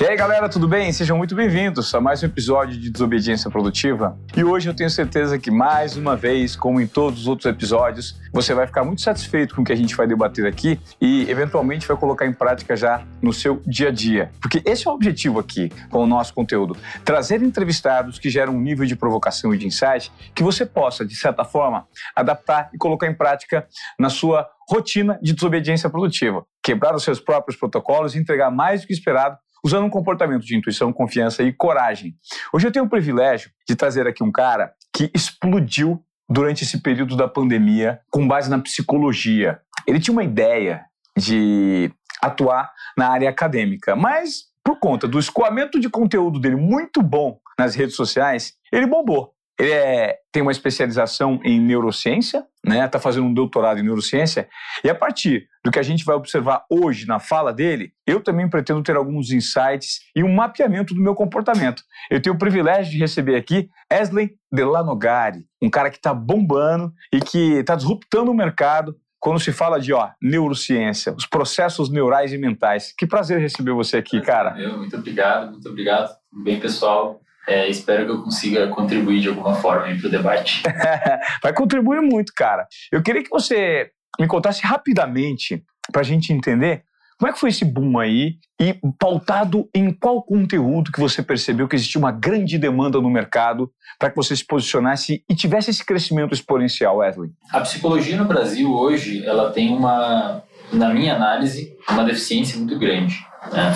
E aí, galera, tudo bem? Sejam muito bem-vindos a mais um episódio de Desobediência Produtiva. E hoje eu tenho certeza que, mais uma vez, como em todos os outros episódios, você vai ficar muito satisfeito com o que a gente vai debater aqui e, eventualmente, vai colocar em prática já no seu dia a dia. Porque esse é o objetivo aqui com o nosso conteúdo: trazer entrevistados que geram um nível de provocação e de insight que você possa, de certa forma, adaptar e colocar em prática na sua rotina de desobediência produtiva. Quebrar os seus próprios protocolos e entregar mais do que esperado usando um comportamento de intuição, confiança e coragem. Hoje eu tenho o privilégio de trazer aqui um cara que explodiu durante esse período da pandemia com base na psicologia. Ele tinha uma ideia de atuar na área acadêmica, mas por conta do escoamento de conteúdo dele muito bom nas redes sociais, ele bombou. Ele é, tem uma especialização em neurociência, né? Está fazendo um doutorado em neurociência. E a partir do que a gente vai observar hoje na fala dele, eu também pretendo ter alguns insights e um mapeamento do meu comportamento. Eu tenho o privilégio de receber aqui Esley Delanogari, um cara que está bombando e que está disruptando o mercado quando se fala de ó, neurociência, os processos neurais e mentais. Que prazer receber você aqui, cara. Eu, muito obrigado, muito obrigado. Bem, pessoal. É, espero que eu consiga contribuir de alguma forma para o debate. Vai contribuir muito, cara. Eu queria que você me contasse rapidamente, para a gente entender, como é que foi esse boom aí e pautado em qual conteúdo que você percebeu que existia uma grande demanda no mercado para que você se posicionasse e tivesse esse crescimento exponencial, Wesley? A psicologia no Brasil hoje, ela tem uma, na minha análise, uma deficiência muito grande. Né?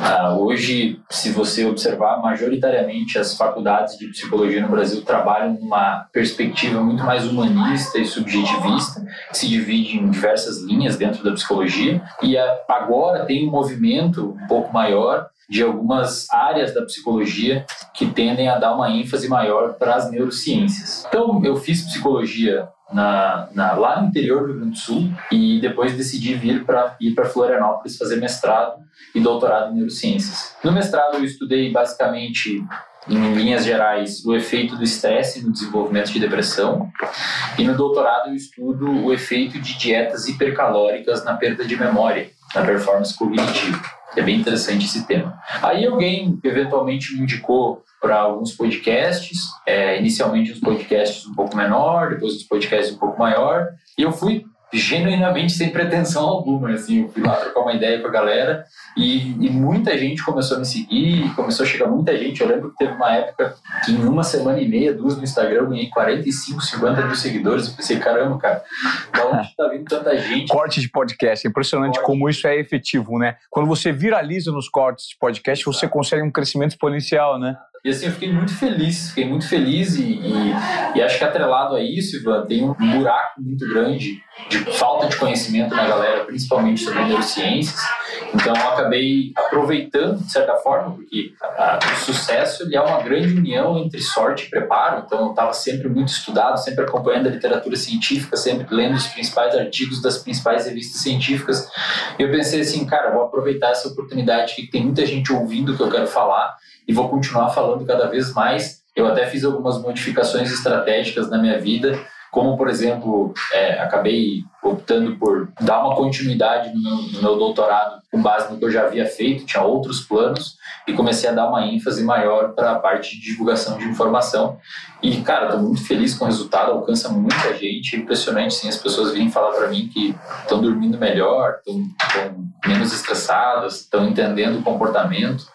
Ah, hoje, se você observar, majoritariamente as faculdades de psicologia no Brasil trabalham numa perspectiva muito mais humanista e subjetivista, que se divide em diversas linhas dentro da psicologia, e agora tem um movimento um pouco maior de algumas áreas da psicologia que tendem a dar uma ênfase maior para as neurociências. Então, eu fiz psicologia na, na, lá no interior do Rio Grande do Sul e depois decidi vir para ir para Florianópolis fazer mestrado e doutorado em neurociências. No mestrado eu estudei basicamente em linhas gerais o efeito do estresse no desenvolvimento de depressão e no doutorado eu estudo o efeito de dietas hipercalóricas na perda de memória, na performance cognitiva. É bem interessante esse tema. Aí alguém eventualmente me indicou para alguns podcasts, é, inicialmente uns podcasts um pouco menor, depois uns podcasts um pouco maior, e eu fui genuinamente sem pretensão alguma, assim, eu fui lá trocar uma ideia com a galera e, e, muita gente começou a me seguir, começou a chegar muita gente, eu lembro que teve uma época que em uma semana e meia, duas no Instagram, eu ganhei 45, 50 mil seguidores, eu pensei, caramba, cara, da onde tá vindo tanta gente? Corte de podcast, é impressionante Corte. como isso é efetivo, né? Quando você viraliza nos cortes de podcast, você consegue um crescimento exponencial, né? E assim, eu fiquei muito feliz, fiquei muito feliz e, e, e, acho que atrelado a isso, Ivan, tem um buraco muito grande de falta de conhecimento na galera, principalmente sobre neurociências. Então, eu acabei aproveitando, de certa forma, porque a, o sucesso ele é uma grande união entre sorte e preparo. Então, eu estava sempre muito estudado, sempre acompanhando a literatura científica, sempre lendo os principais artigos das principais revistas científicas. E eu pensei assim, cara, vou aproveitar essa oportunidade que tem muita gente ouvindo o que eu quero falar e vou continuar falando cada vez mais. Eu até fiz algumas modificações estratégicas na minha vida, como, por exemplo, é, acabei optando por dar uma continuidade no no meu doutorado com base no que eu já havia feito, tinha outros planos e comecei a dar uma ênfase maior para a parte de divulgação de informação. E, cara, estou muito feliz com o resultado, alcança muita gente, é impressionante, sim, as pessoas virem falar para mim que estão dormindo melhor, estão menos estressadas, estão entendendo o comportamento.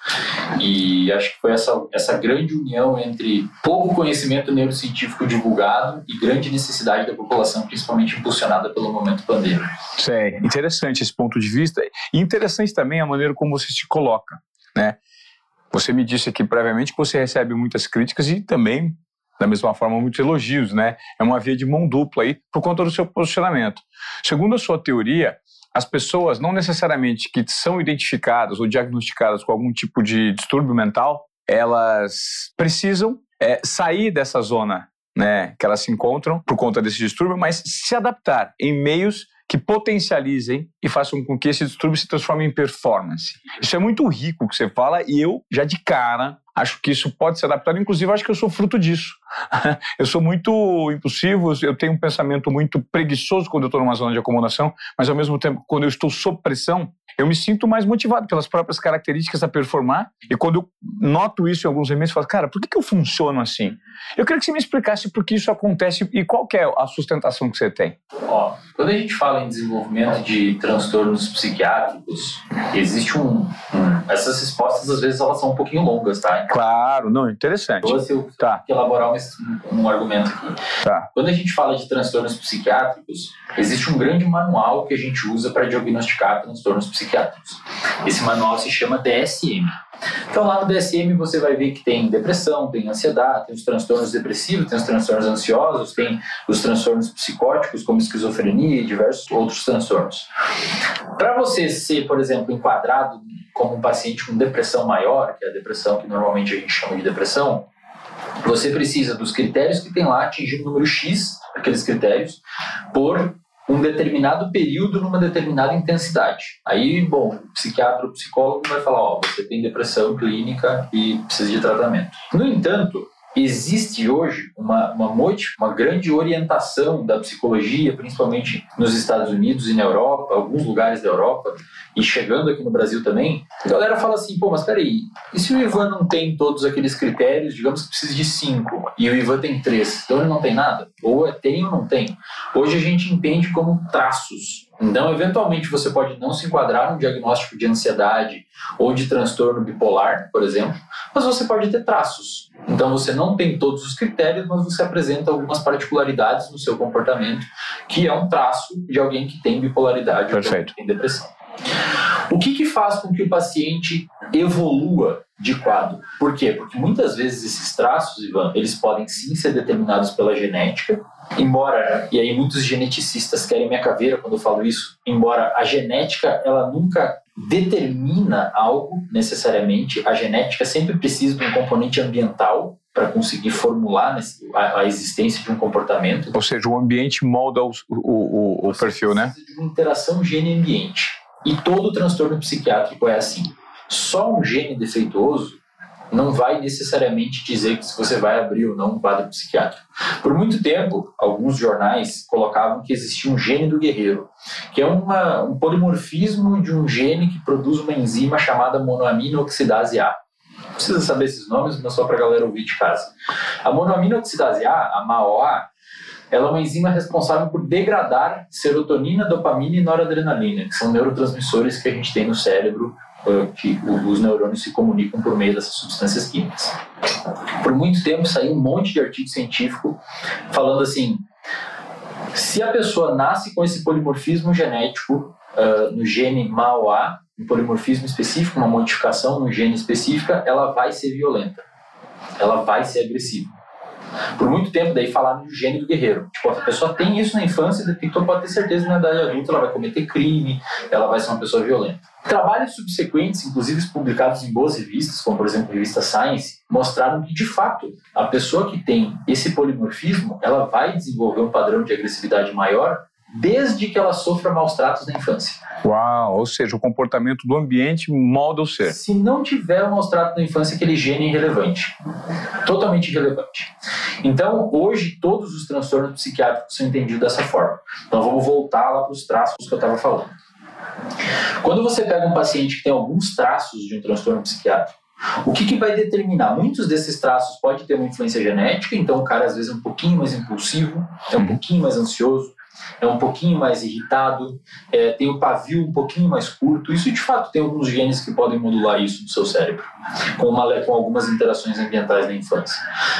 E acho que foi essa, essa grande união entre pouco conhecimento neurocientífico divulgado e grande necessidade da população, principalmente impulsionada pelo momento pandêmico. Sim, interessante esse ponto de vista. E interessante também a maneira como você se coloca, né? Você me disse aqui previamente que você recebe muitas críticas e também, da mesma forma, muitos elogios, né? É uma via de mão dupla aí por conta do seu posicionamento. Segundo a sua teoria, as pessoas não necessariamente que são identificadas ou diagnosticadas com algum tipo de distúrbio mental, elas precisam é, sair dessa zona né, que elas se encontram por conta desse distúrbio, mas se adaptar em meios que potencializem e façam com que esse distúrbio se transforme em performance. Isso é muito rico que você fala e eu já de cara acho que isso pode ser adaptado. Inclusive, acho que eu sou fruto disso. eu sou muito impulsivo, eu tenho um pensamento muito preguiçoso quando eu estou numa zona de acomodação, mas ao mesmo tempo, quando eu estou sob pressão, eu me sinto mais motivado pelas próprias características a performar. E quando eu noto isso em alguns elementos, eu falo, cara, por que, que eu funciono assim? Eu queria que você me explicasse por que isso acontece e qual é a sustentação que você tem. Ó, quando a gente fala em desenvolvimento de transtornos psiquiátricos, existe um, um essas respostas às vezes elas são um pouquinho longas, tá? Claro, não, interessante. Então, se eu tá. elaborar um, um argumento aqui. Tá. Quando a gente fala de transtornos psiquiátricos, existe um grande manual que a gente usa para diagnosticar transtornos psiquiátricos. Esse manual se chama DSM. Então, lá no DSM você vai ver que tem depressão, tem ansiedade, tem os transtornos depressivos, tem os transtornos ansiosos, tem os transtornos psicóticos, como esquizofrenia e diversos outros transtornos. Para você ser, por exemplo, enquadrado como um paciente com depressão maior, que é a depressão que normalmente a gente chama de depressão, você precisa dos critérios que tem lá atingir o número X, aqueles critérios, por um determinado período numa determinada intensidade. Aí, bom, o psiquiatra ou psicólogo vai falar, ó, você tem depressão clínica e precisa de tratamento. No entanto, existe hoje uma, uma, uma grande orientação da psicologia, principalmente nos Estados Unidos e na Europa, alguns lugares da Europa, e chegando aqui no Brasil também, a galera fala assim, pô, mas peraí, e se o Ivan não tem todos aqueles critérios, digamos que precisa de cinco, e o Ivan tem três, então ele não tem nada? Ou é tem ou não tem? Hoje a gente entende como traços. Então, eventualmente, você pode não se enquadrar no diagnóstico de ansiedade ou de transtorno bipolar, por exemplo, mas você pode ter traços. Então, você não tem todos os critérios, mas você apresenta algumas particularidades no seu comportamento, que é um traço de alguém que tem bipolaridade Perfeito. ou que tem depressão. O que, que faz com que o paciente evolua de quadro? Por quê? Porque muitas vezes esses traços, Ivan, eles podem sim ser determinados pela genética, embora, e aí muitos geneticistas querem minha caveira quando eu falo isso, embora a genética, ela nunca determina algo necessariamente, a genética sempre precisa de um componente ambiental para conseguir formular a, existência de um comportamento. Ou seja, o ambiente molda o, o, o, o perfil, né? de uma interação gene-ambiente. E todo transtorno psiquiátrico é assim. Só um gene defeituoso não vai necessariamente dizer que você vai abrir ou não um quadro psiquiátrico. Por muito tempo, alguns jornais colocavam que existia um gene do guerreiro, que é uma, um polimorfismo de um gene que produz uma enzima chamada monoamina oxidase A. Não precisa saber esses nomes, mas só para a galera ouvir de casa. A monoamina oxidase A, a MAOA, ela é uma enzima responsável por degradar serotonina, dopamina e noradrenalina, que são neurotransmissores que a gente tem no cérebro, eh, que os neurônios se comunicam por meio dessas substâncias químicas. Por muito tempo saiu um monte de artigo científico falando assim: se a pessoa nasce com esse polimorfismo genético uh, no gene MAOA, um polimorfismo específico, uma modificação no gene específica, ela vai ser violenta, ela vai ser agressiva. Por muito tempo, daí falaram do gênio do guerreiro. Tipo, a pessoa tem isso na infância, então pode ter certeza que na idade adulta ela vai cometer crime, ela vai ser uma pessoa violenta. Trabalhos subsequentes, inclusive publicados em boas revistas, como por exemplo a revista Science, mostraram que de fato a pessoa que tem esse polimorfismo, ela vai desenvolver um padrão de agressividade maior desde que ela sofra maus tratos na infância. Uau, ou seja, o comportamento do ambiente molda o ser. Se não tiver um maus tratos na infância, aquele gene é irrelevante. Totalmente irrelevante. Então, hoje, todos os transtornos psiquiátricos são entendidos dessa forma. Então, vamos voltar lá para os traços que eu estava falando. Quando você pega um paciente que tem alguns traços de um transtorno psiquiátrico, o que, que vai determinar? Muitos desses traços pode ter uma influência genética, então o cara às vezes é um pouquinho mais impulsivo, é um pouquinho mais ansioso, é um pouquinho mais irritado, é, tem o pavio um pouquinho mais curto. Isso, de fato, tem alguns genes que podem modular isso no seu cérebro, com, uma, com algumas interações ambientais na infância.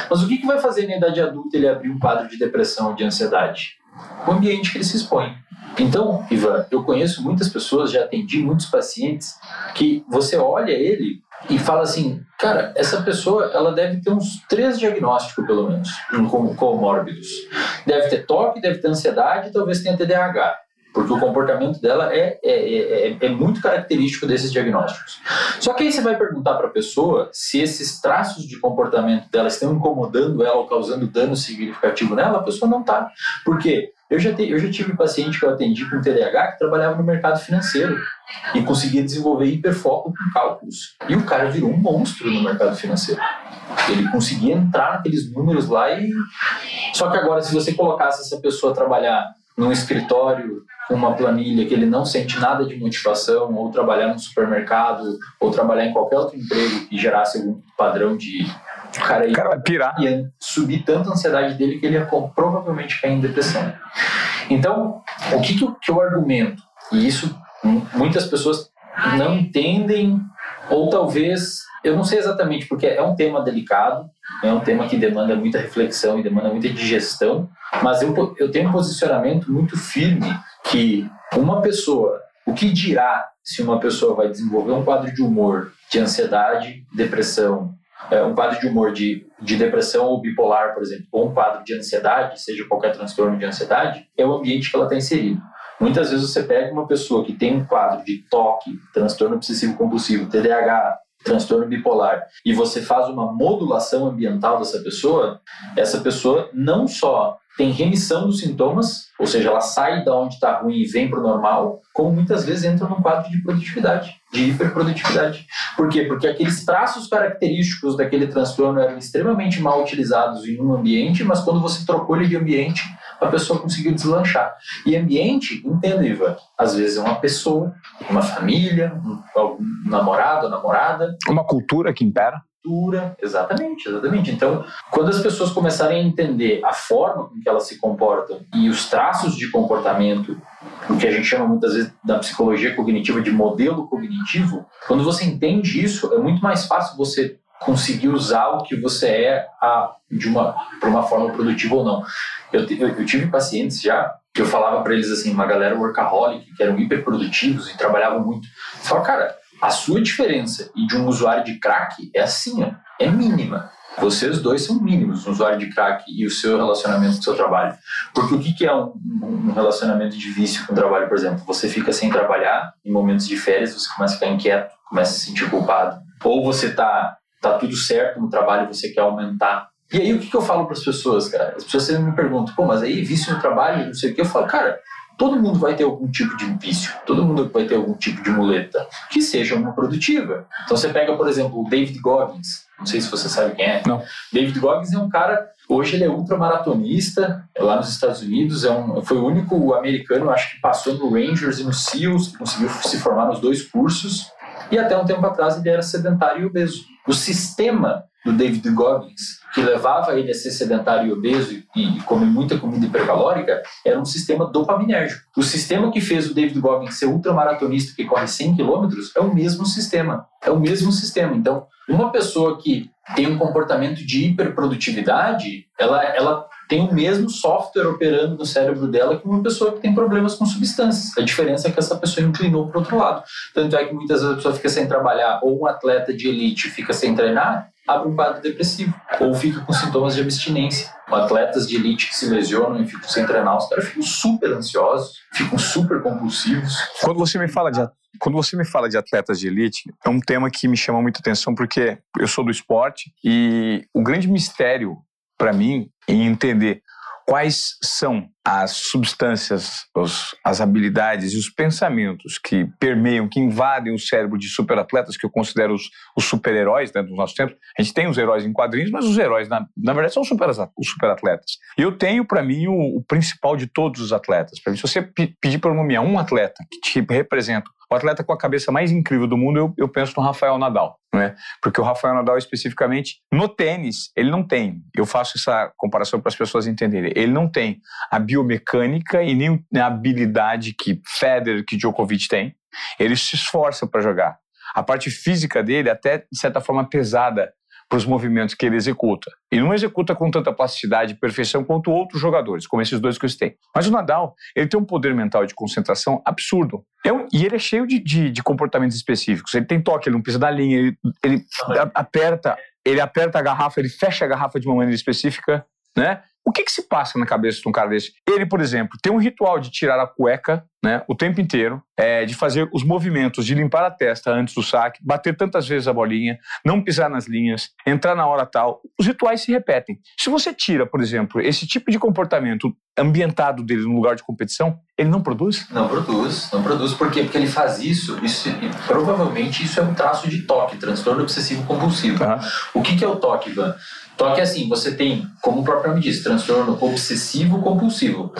Mas o que, que vai fazer na idade adulta ele abrir um quadro de depressão ou de ansiedade? O ambiente que ele se expõe. Então, Ivan, eu conheço muitas pessoas, já atendi muitos pacientes, que você olha ele e fala assim, cara, essa pessoa ela deve ter uns três diagnósticos pelo menos, como comórbidos. Deve ter toque, deve ter ansiedade, talvez tenha TDAH. Porque o comportamento dela é, é, é, é, muito característico desses diagnósticos. Só que aí você vai perguntar para a pessoa se esses traços de comportamento dela estão incomodando ela ou causando dano significativo nela, a pessoa não está. Por quê? Eu já, te, eu já tive paciente que eu atendi com TDAH que trabalhava no mercado financeiro e conseguia desenvolver hiperfoco com cálculos. E o cara virou um monstro no mercado financeiro. Ele conseguia entrar naqueles números lá e. Só que agora, se você colocasse essa pessoa a trabalhar num escritório uma planilha que ele não sente nada de motivação, ou trabalhar no supermercado, ou trabalhar em qualquer outro emprego que gerasse algum padrão de. O cara, ia, o cara vai pirar. ia subir tanto a ansiedade dele que ele ia provavelmente cair em depressão. Então, o que, que, eu, que eu argumento? E isso muitas pessoas não entendem, ou talvez, eu não sei exatamente, porque é um tema delicado, é um tema que demanda muita reflexão e demanda muita digestão, mas eu, eu tenho um posicionamento muito firme que uma pessoa, o que dirá se uma pessoa vai desenvolver um quadro de humor, de ansiedade, depressão, é, um quadro de humor de, de depressão ou bipolar, por exemplo, ou um quadro de ansiedade, seja qualquer transtorno de ansiedade, é o ambiente que ela está inserida. Muitas vezes você pega uma pessoa que tem um quadro de toque, transtorno obsessivo compulsivo, TDAH, transtorno bipolar, e você faz uma modulação ambiental dessa pessoa, essa pessoa não só tem remissão dos sintomas, ou seja, ela sai da onde está ruim e vem para o normal, como muitas vezes entra num quadro de produtividade, de hiperprodutividade. Por quê? Porque aqueles traços característicos daquele transtorno eram extremamente mal utilizados em um ambiente, mas quando você trocou ele de ambiente, a pessoa conseguiu deslanchar. E ambiente, entenda, Ivan, às vezes é uma pessoa, uma família, um, um namorado, namorada. Uma cultura que impera cultura. Exatamente, exatamente. Então, quando as pessoas começarem a entender a forma com que elas se comportam e os traços de comportamento, o que a gente chama muitas vezes da psicologia cognitiva de modelo cognitivo, quando você entende isso, é muito mais fácil você conseguir usar o que você é a, de uma para uma forma produtiva ou não. Eu, eu, eu tive pacientes já que eu falava para eles assim, uma galera workaholic, que eram hiperprodutivos e trabalhavam muito. Eu cara, a sua diferença e de um usuário de crack é assim, ó, é mínima. Vocês dois são mínimos, um usuário de crack e o seu relacionamento com o seu trabalho. Porque o que é um, um relacionamento de vício com o trabalho, por exemplo? Você fica sem trabalhar, em momentos de férias você começa a ficar inquieto, começa a se sentir culpado. Ou você tá, tá tudo certo no trabalho você quer aumentar. E aí o que, que eu falo para as pessoas, cara? As pessoas sempre me perguntam, pô, mas aí vício no trabalho, não sei o que. Eu falo, cara, todo mundo vai ter algum tipo de vício, todo mundo vai ter algum tipo de muleta que seja uma produtiva. Então você pega, por exemplo, o David Goggins, não sei se você sabe quem é. Não. David Goggins é um cara, hoje ele é ultramaratonista, é lá nos Estados Unidos, é um, foi o único americano, acho que passou no Rangers e no SEALs, que conseguiu se formar nos dois cursos, e até um tempo atrás ele era sedentário e obeso. O sistema do David Goggins, que levava ele a ser sedentário e obeso e, comer muita comida hipercalórica, era um sistema dopaminérgico. O sistema que fez o David Goggins ser ultramaratonista que corre 100 km é o mesmo sistema. É o mesmo sistema. Então, uma pessoa que tem um comportamento de hiperprodutividade, ela, ela tem o mesmo software operando no cérebro dela que uma pessoa que tem problemas com substâncias. A diferença é que essa pessoa inclinou para o outro lado. Tanto é que muitas vezes a pessoa fica sem trabalhar, ou um atleta de elite fica sem treinar, abre um quadro depressivo, ou fica com sintomas de abstinência. Atletas de elite que se lesionam e ficam sem treinar, os caras ficam super ansiosos, ficam super compulsivos. Quando você me fala de quando você me fala de atletas de elite, é um tema que me chama muita atenção porque eu sou do esporte e o grande mistério para mim em entender quais são as substâncias, os, as habilidades e os pensamentos que permeiam, que invadem o cérebro de superatletas, que eu considero os, os super-heróis né, dos nossos tempos. A gente tem os heróis em quadrinhos, mas os heróis, na, na verdade, são super, os superatletas. E eu tenho, para mim, o, o, principal de todos os atletas. Mim, se você pedir para nomear um atleta que te representa o atleta com a cabeça mais incrível do mundo, eu, eu penso no Rafael Nadal. Né? Porque o Rafael Nadal, especificamente, no tênis, ele não tem. Eu faço essa comparação para as pessoas entenderem. Ele não tem a biomecânica e nem a habilidade que Federer, que Djokovic tem. Ele se esforça para jogar. A parte física dele, até de certa forma pesada, para os movimentos que ele executa. E não executa com tanta plasticidade e perfeição quanto outros jogadores, como esses dois que eu citei. Mas o Nadal, ele tem um poder mental de concentração absurdo. É um, e ele é cheio de, de, de, comportamentos específicos. Ele tem toque, ele não pisa da linha, ele, ele aperta, ele aperta a garrafa, ele fecha a garrafa de uma maneira específica, né? O que, que se passa na cabeça de um cara desse? Ele, por exemplo, tem um ritual de tirar a cueca né, o tempo inteiro, é, de fazer os movimentos, de limpar a testa antes do saque, bater tantas vezes a bolinha, não pisar nas linhas, entrar na hora tal. Os rituais se repetem. Se você tira, por exemplo, esse tipo de comportamento ambientado dele no lugar de competição, ele não produz? Não produz, não produz. Por quê? Porque ele faz isso, isso provavelmente isso é um traço de toque, transtorno obsessivo compulsivo. Uhum. O que, que é o toque, Ivan? Toque é assim, você tem, como o próprio nome diz, transtorno obsessivo compulsivo.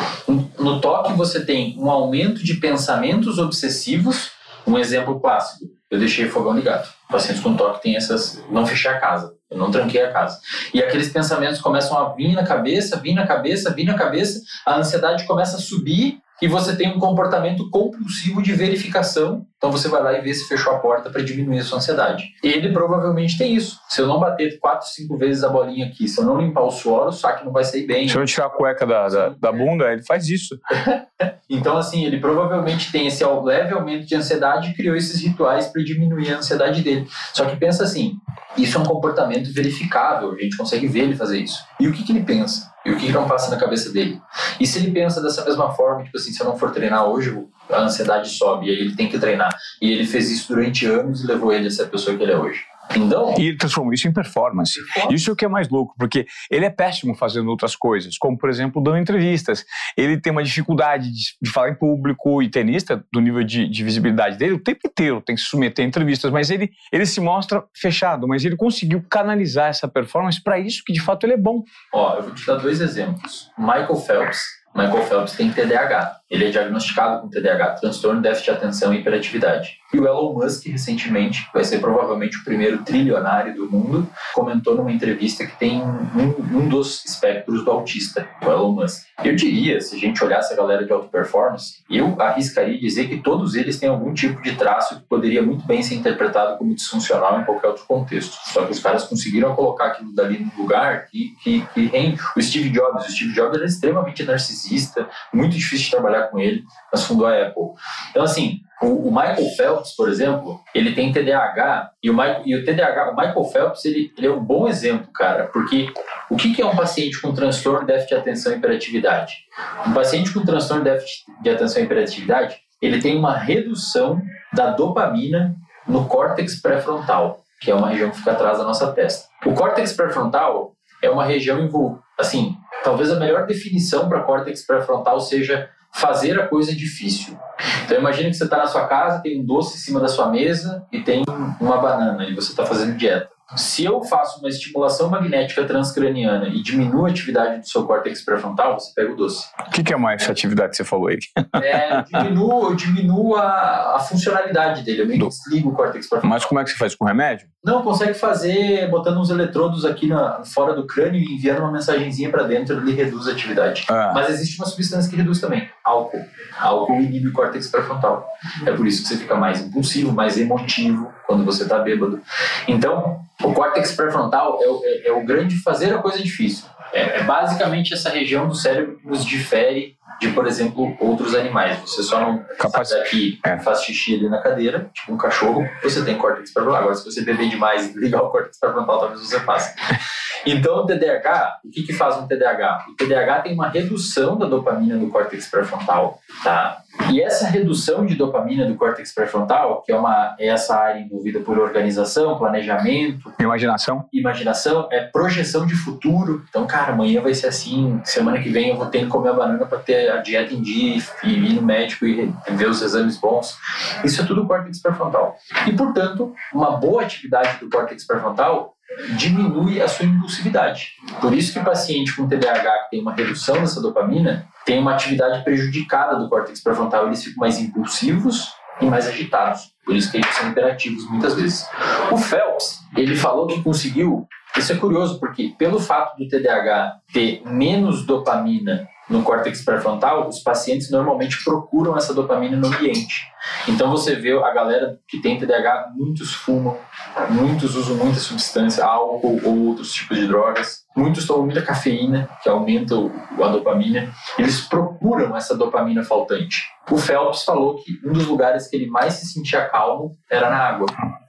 No toque você tem um aumento de pensamentos obsessivos. Um exemplo clássico, eu deixei o fogão ligado. Pacientes com toque têm essas, não fechei a casa, eu não tranquei a casa. E aqueles pensamentos começam a vir na cabeça, vir na cabeça, vir na cabeça, a ansiedade começa a subir e você tem um comportamento compulsivo de verificação. Então você vai lá e vê se fechou a porta para diminuir a sua ansiedade. Ele provavelmente tem isso. Se eu não bater quatro, cinco vezes a bolinha aqui, se eu não limpar o suor, o saque não vai sair bem. Se eu não tirar a cueca da, da, da bunda, ele faz isso. então, assim, ele provavelmente tem esse leve aumento de ansiedade e criou esses rituais para diminuir a ansiedade dele. Só que pensa assim, isso é um comportamento verificável, a gente consegue ver ele fazer isso. E o que, que ele pensa? E o que não passa na cabeça dele? E se ele pensa dessa mesma forma, tipo assim, se eu não for treinar hoje, a ansiedade sobe, e aí ele tem que treinar. E ele fez isso durante anos e levou ele a ser a pessoa que ele é hoje. Então, e ele transformou isso em performance. Isso é o que é mais louco, porque ele é péssimo fazendo outras coisas, como, por exemplo, dando entrevistas. Ele tem uma dificuldade de, de falar em público e tenista, do nível de, de, visibilidade dele, o tempo inteiro tem que se submeter a entrevistas, mas ele, ele se mostra fechado, mas ele conseguiu canalizar essa performance para isso que de fato ele é bom. Ó, eu vou te dar dois exemplos. Michael Phelps. Michael Phelps tem TDAH. Ele é diagnosticado com TDAH, transtorno déficit de atenção e hiperatividade. E o Elon Musk, recentemente, vai ser provavelmente o primeiro trilionário do mundo, comentou numa entrevista que tem um, um dos espectros do autista, o Elon Musk. Eu diria, se a gente olhasse a galera de alta performance, eu arriscaria dizer que todos eles têm algum tipo de traço que poderia muito bem ser interpretado como disfuncional em qualquer outro contexto. Só que os caras conseguiram colocar aquilo dali num lugar que, que, que rende. O Steve Jobs, o Steve Jobs era extremamente narcisista, muito difícil de trabalhar com ele, mas fundou a Apple. Então, assim, o, o, Michael Phelps, por exemplo, ele tem TDAH e o, Michael, e o TDAH, o Michael Phelps, ele, ele é um bom exemplo, cara, porque o que, que é um paciente com transtorno de déficit de atenção e hiperatividade? Um paciente com transtorno de déficit de atenção e hiperatividade, ele tem uma redução da dopamina no córtex pré-frontal, que é uma região que fica atrás da nossa testa. O córtex pré-frontal é uma região envolvida, assim, talvez a melhor definição para córtex pré-frontal seja fazer a coisa difícil. Então imagine que você está na sua casa, tem um doce em cima da sua mesa e tem uma banana e você está fazendo dieta. Se eu faço uma estimulação magnética transcraniana e diminuo a atividade do seu córtex pré-frontal, você pega o doce. O que, que, é mais essa atividade que você falou aí? É, eu diminuo, eu diminuo a, a funcionalidade dele, eu meio que desligo o córtex pré-frontal. Mas como é que você faz com remédio? Não, consegue fazer botando uns eletrodos aqui na, fora do crânio e enviando uma mensagenzinha para dentro, ele reduz a atividade. Ah. Mas existe uma substância que reduz também, álcool. Álcool inibe o córtex pré-frontal. É por isso que você fica mais impulsivo, mais emotivo quando você está bêbado. Então, o córtex pré-frontal é, é, é, o grande fazer a coisa difícil. É, é, basicamente essa região do cérebro que nos difere de, por exemplo, outros animais. Você só não Capaz... aqui é. faz xixi ali na cadeira, tipo um cachorro, você tem córtex pré-frontal. Agora, se você beber demais e ligar o córtex pré-frontal, talvez você faça. Então, o TDAH, o que, que faz um TDAH? O TDAH tem uma redução da dopamina do córtex pré-frontal, tá? E essa redução de dopamina do córtex pré-frontal, que é uma é essa área envolvida por organização, planejamento, imaginação, imaginação é projeção de futuro. Então, cara, amanhã vai ser assim, semana que vem eu vou ter que comer a banana para ter a dieta em dia e ir no médico e ver os exames bons. Isso é tudo córtex pré-frontal. E, portanto, uma boa atividade do córtex pré-frontal diminui a sua impulsividade. Por isso que paciente com TDAH que tem uma redução dessa dopamina tem uma atividade prejudicada do córtex pré-frontal, eles ficam mais impulsivos e mais agitados. Por isso que eles são imperativos muitas vezes. O Phelps, ele falou que conseguiu, isso é curioso porque pelo fato do TDAH ter menos dopamina no córtex pré-frontal, os pacientes normalmente procuram essa dopamina no ambiente. Então você vê a galera que tem TDAH, muitos fumam, muitos usam muita substância, álcool ou outros tipos de drogas, muitos tomam muita cafeína, que aumenta a dopamina. Eles procuram essa dopamina faltante. O Phelps falou que um dos lugares que ele mais se sentia calmo era na água,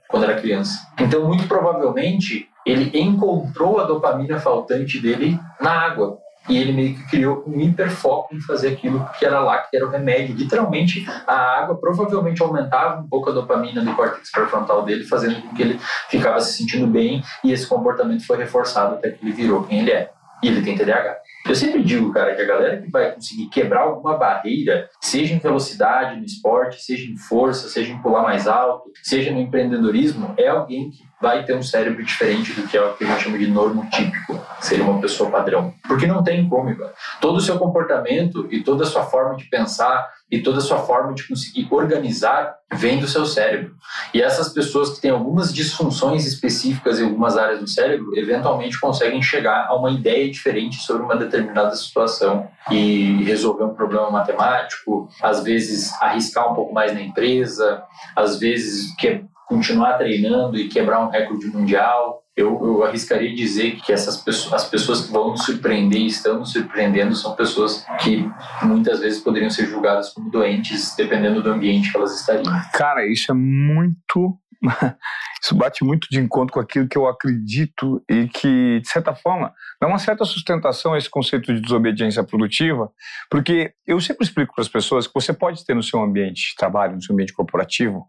quando era criança. Então, muito provavelmente, ele encontrou a dopamina faltante dele na água. E ele meio que criou um hiperfoco em fazer aquilo que era lá, que era o remédio. Literalmente, a água provavelmente aumentava um pouco a dopamina do córtex pré-frontal dele, fazendo com que ele ficava se sentindo bem e esse comportamento foi reforçado até que ele virou quem ele é. E ele tem TDAH. Eu sempre digo, cara, que a galera que vai conseguir quebrar alguma barreira, seja em velocidade no esporte, seja em força, seja em pular mais alto, seja no empreendedorismo, é alguém que vai ter um cérebro diferente do que é o que a gente chama de normotípico, seria uma pessoa padrão. Porque não tem como. Todo o seu comportamento e toda a sua forma de pensar e toda a sua forma de conseguir organizar vem do seu cérebro. E essas pessoas que têm algumas disfunções específicas em algumas áreas do cérebro, eventualmente conseguem chegar a uma ideia diferente sobre uma determinada situação e resolver um problema matemático, às vezes arriscar um pouco mais na empresa, às vezes que continuar treinando e quebrar um recorde mundial. Eu, eu, arriscaria dizer que essas pessoas, as pessoas que vão nos surpreender e estão nos surpreendendo são pessoas que muitas vezes poderiam ser julgadas como doentes, dependendo do ambiente que elas estariam. Cara, isso é muito. Isso bate muito de encontro com aquilo que eu acredito e que, de certa forma, dá uma certa sustentação a esse conceito de desobediência produtiva, porque eu sempre explico para as pessoas que você pode ter no seu ambiente de trabalho, no seu ambiente corporativo,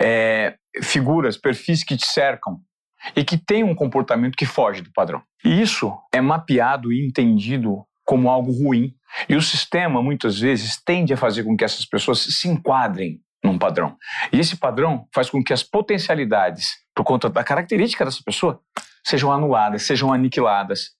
é, figuras, perfis que te cercam e que têm um comportamento que foge do padrão. E isso é mapeado e entendido como algo ruim. E o sistema, muitas vezes, tende a fazer com que essas pessoas se enquadrem num padrão. E esse padrão faz com que as potencialidades, por conta da característica dessa pessoa, sejam anuladas, sejam aniquiladas.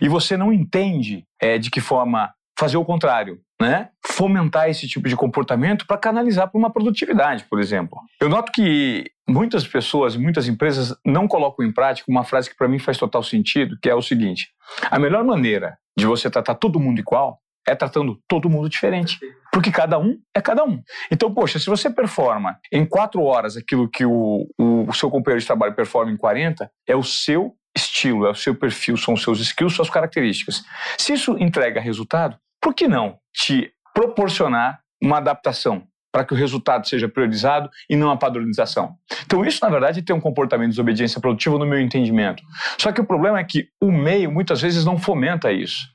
E você não entende é, de que forma fazer o contrário, né? Fomentar esse tipo de comportamento para canalizar para uma produtividade, por exemplo. Eu noto que muitas pessoas, muitas empresas não colocam em prática uma frase que para mim faz total sentido, que é o seguinte: a melhor maneira de você tratar todo mundo igual é tratando todo mundo diferente. Porque cada um é cada um. Então, poxa, se você performa em quatro horas aquilo que o, o, o seu companheiro de trabalho performa em 40, é o seu estilo, é o seu perfil, são os seus skills, suas características. Se isso entrega resultado, por que não te proporcionar uma adaptação para que o resultado seja priorizado e não a padronização. Então, isso, na verdade, tem um comportamento de desobediência produtiva no meu entendimento. Só que o problema é que o meio, muitas vezes, não fomenta isso.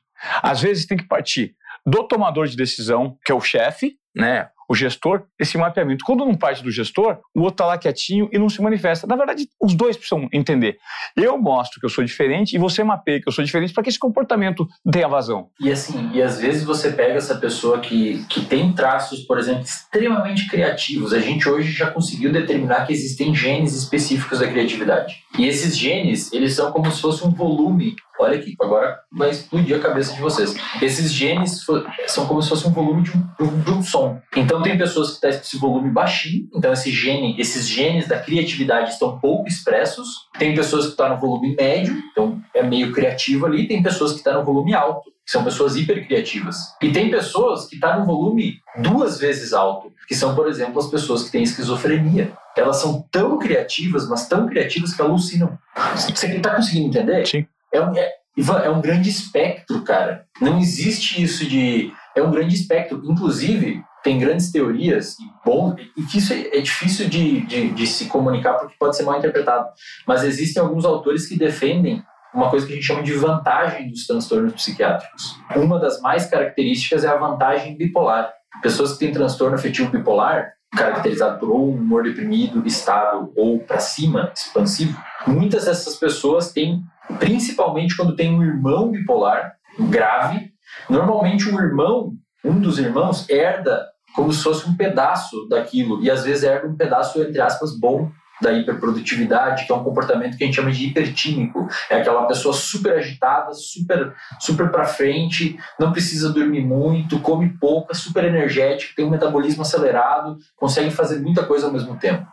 Às vezes, tem que partir do tomador de decisão, que é o chefe, né? O gestor, esse mapeamento. Quando não parte do gestor, o outro está lá quietinho e não se manifesta. Na verdade, os dois precisam entender. Eu mostro que eu sou diferente e você mapeia que eu sou diferente para que esse comportamento tenha vazão. E assim, e às vezes você pega essa pessoa que, que tem traços, por exemplo, extremamente criativos. A gente hoje já conseguiu determinar que existem genes específicos da criatividade. E esses genes, eles são como se fosse um volume Olha aqui, agora vai explodir a cabeça de vocês. Esses genes são como se fosse um volume de um, de um som. Então tem pessoas que têm esse volume baixinho, então esse gene, esses genes da criatividade estão pouco expressos. Tem pessoas que estão no volume médio, então é meio criativo ali. Tem pessoas que estão no volume alto, que são pessoas hipercriativas. E tem pessoas que estão no volume duas vezes alto, que são, por exemplo, as pessoas que têm esquizofrenia. Elas são tão criativas, mas tão criativas que alucinam. Você está conseguindo entender? Sim. É um, é, Ivan, é um grande espectro, cara. Não existe isso de. É um grande espectro. Inclusive, tem grandes teorias e bom e que isso é, é difícil de, de, de, se comunicar porque pode ser mal interpretado. Mas existem alguns autores que defendem uma coisa que a gente chama de vantagem dos transtornos psiquiátricos. Uma das mais características é a vantagem bipolar. Pessoas que têm transtorno afetivo bipolar, caracterizado por um humor deprimido, estável ou para cima, expansivo, muitas dessas pessoas têm principalmente quando tem um irmão bipolar grave. Normalmente, um irmão, um dos irmãos, herda como se fosse um pedaço daquilo, e às vezes herda um pedaço, entre aspas, bom da hiperprodutividade, que é um comportamento que a gente chama de hipertímico. É aquela pessoa super agitada, super super para frente, não precisa dormir muito, come pouco, é super energético, tem um metabolismo acelerado, consegue fazer muita coisa ao mesmo tempo.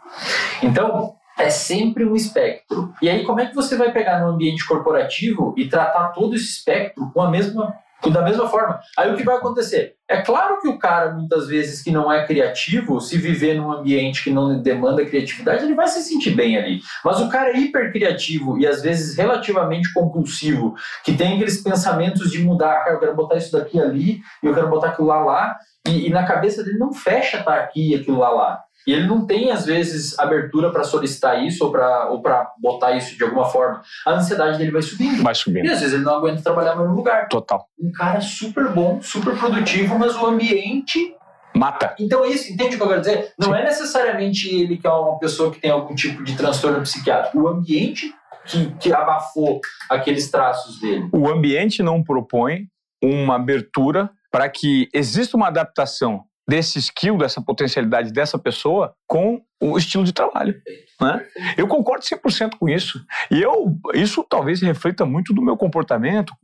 Então, é sempre um espectro. E aí, como é que você vai pegar no ambiente corporativo e tratar todo esse espectro com a mesma da mesma forma. Aí o que vai acontecer? É claro que o cara, muitas vezes, que não é criativo, se viver num ambiente que não demanda criatividade, ele vai se sentir bem ali. Mas o cara é hipercriativo e, às vezes, relativamente compulsivo, que tem aqueles pensamentos de mudar, ah, eu quero botar isso daqui ali, eu quero botar aquilo lá lá, e, e na cabeça dele não fecha tá aqui e aquilo lá lá. E ele não tem, às vezes, abertura para solicitar isso ou para ou botar isso de alguma forma. A ansiedade dele vai subindo. Vai subindo. E às vezes ele não aguenta trabalhar no mesmo lugar. Total. Um cara super bom, super produtivo, mas o ambiente. Mata. Então, isso, entende o que eu quero dizer? Não Sim. é necessariamente ele que é uma pessoa que tem algum tipo de transtorno psiquiátrico. O ambiente que, que abafou aqueles traços dele. O ambiente não propõe uma abertura para que exista uma adaptação desse skill, dessa potencialidade dessa pessoa com o estilo de trabalho. Né? Eu concordo 100% com isso. E eu, isso talvez reflita muito do meu comportamento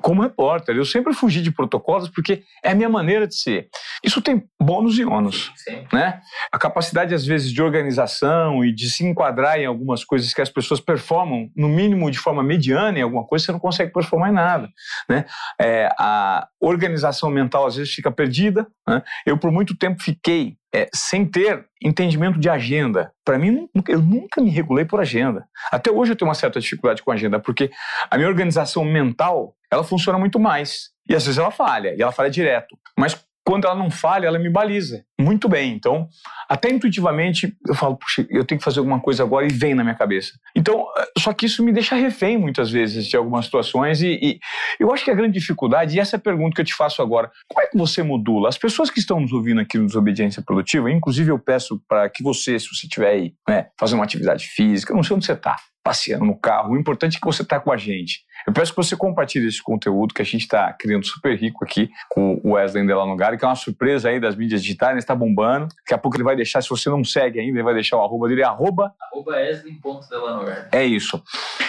como repórter. Eu sempre fugi de protocolos porque é a minha maneira de ser. Isso tem bônus e ônus. Né? A capacidade, às vezes, de organização e de se enquadrar em algumas coisas que as pessoas performam, no mínimo de forma mediana em alguma coisa, você não consegue performar em nada. Né? É, a organização mental, às vezes, fica perdida. Né? Eu, por muito tempo, fiquei é, sem ter entendimento de agenda. Para mim, eu nunca me regulei por agenda. Até hoje eu tenho uma certa dificuldade com agenda, porque a minha organização mental ela funciona muito mais. E às vezes ela falha, e ela falha direto. Mas quando ela não falha, ela me baliza muito bem. Então, até intuitivamente, eu falo, puxa, eu tenho que fazer alguma coisa agora e vem na minha cabeça. Então, eh, só que isso me deixa refém muitas vezes de algumas situações e, e eu acho que a grande dificuldade, e essa é a pergunta que eu te faço agora, como é que você modula? As pessoas que estão nos ouvindo aqui no Desobediência Produtiva, inclusive eu peço para que você, se você estiver aí, né, fazer uma atividade física, não sei onde você está, passeando no carro, o importante é que você está com a gente. Eu peço que você compartilhe esse conteúdo que a gente está criando super rico aqui com o Wesley Delanogari, que é uma surpresa aí das mídias digitais, está bombando. Daqui a pouco ele vai deixar, se você não segue ainda, ele vai deixar o arroba dele, arroba... Arroba Wesley.delanogari. É isso.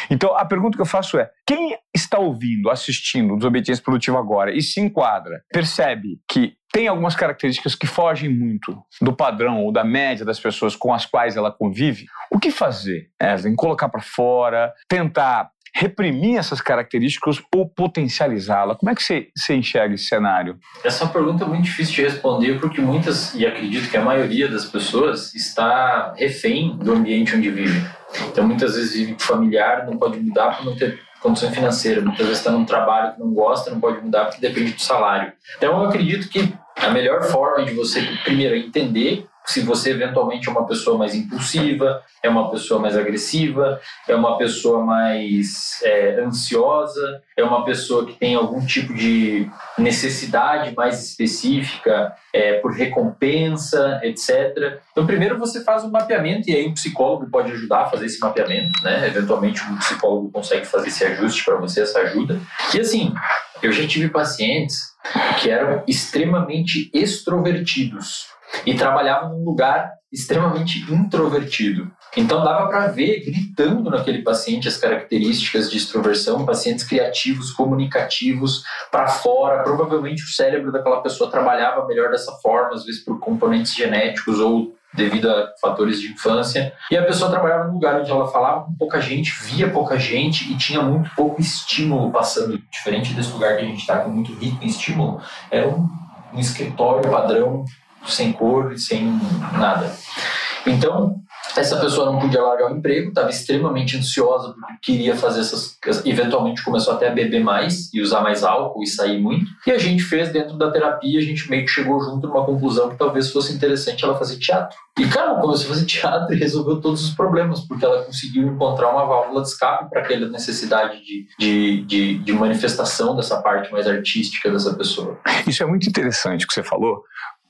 Então, a pergunta que eu faço é, quem está ouvindo, assistindo Desobediência Produtiva agora e se enquadra, percebe que tem algumas características que fogem muito do padrão ou da média das pessoas com as quais ela convive, o que fazer? Wesley? Colocar para fora, tentar reprimir essas características ou potencializá-la? Como é que você, enxerga esse cenário? Essa é pergunta muito difícil de responder porque muitas, e acredito que a maioria das pessoas, está refém do ambiente onde vive. Então, muitas vezes vive familiar, não pode mudar por não ter condição financeira. Muitas vezes está num trabalho que não gosta, não pode mudar porque depende do salário. Então, eu acredito que a melhor forma de você, primeiro, é entender se você eventualmente é uma pessoa mais impulsiva, é uma pessoa mais agressiva, é uma pessoa mais é, ansiosa, é uma pessoa que tem algum tipo de necessidade mais específica é, por recompensa, etc. Então, primeiro você faz um mapeamento e aí um psicólogo pode ajudar a fazer esse mapeamento, né? Eventualmente um psicólogo consegue fazer esse ajuste para você, essa ajuda. E assim, eu já tive pacientes que eram extremamente extrovertidos e trabalhava num lugar extremamente introvertido. Então dava para ver gritando naquele paciente as características de extroversão, pacientes criativos, comunicativos, para fora. Provavelmente o cérebro daquela pessoa trabalhava melhor dessa forma, às vezes por componentes genéticos ou devido a fatores de infância. E a pessoa trabalhava num lugar onde ela falava com pouca gente, via pouca gente e tinha muito pouco estímulo passando. Diferente desse lugar que a gente está, com muito rico em estímulo, era um, um escritório padrão sem cor, sem nada. Então, essa pessoa não podia largar o emprego, estava extremamente ansiosa porque queria fazer essas. Eventualmente começou até a beber mais e usar mais álcool e sair muito. E a gente fez dentro da terapia, a gente meio que chegou junto numa conclusão que talvez fosse interessante ela fazer teatro. E cara, começou a fazer teatro e resolveu todos os problemas, porque ela conseguiu encontrar uma válvula de escape para aquela necessidade de, de, de, de manifestação dessa parte mais artística dessa pessoa. Isso é muito interessante que você falou,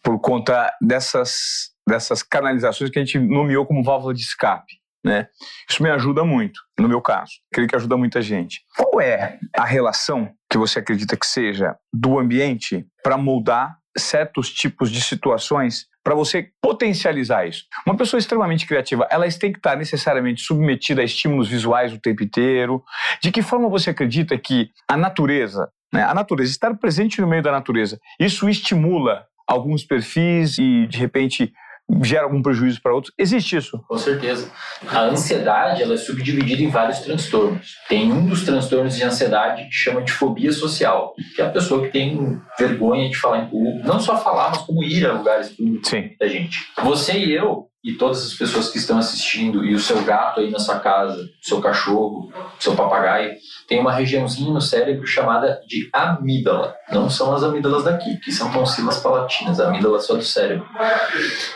por conta dessas, dessas canalizações que a gente nomeou como válvula de escape. Né? Isso me ajuda muito, no meu caso. Creio que ajuda muita gente. Qual é a relação que você acredita que seja do ambiente para moldar certos tipos de situações para você potencializar isso. Uma pessoa extremamente criativa, ela tem que estar necessariamente submetida a estímulos visuais o tempo inteiro. De que forma você acredita que a natureza, né, a natureza, estar presente no meio da natureza, isso estimula alguns perfis e, de repente, gera algum prejuízo para outros. Existe isso? Com certeza. A ansiedade ela é subdividida em vários transtornos. Tem um dos transtornos de ansiedade que chama de fobia social, que é a pessoa que tem vergonha de falar em público, não só falar, mas como ir a lugares públicos Sim. da gente. Você e eu e todas as pessoas que estão assistindo e o seu gato aí na sua casa, seu cachorro, seu papagaio, tem uma regiãozinha no cérebro chamada de amígdala. Não são as amígdalas daqui, que são tonsilas palatinas, a amígdala só do cérebro.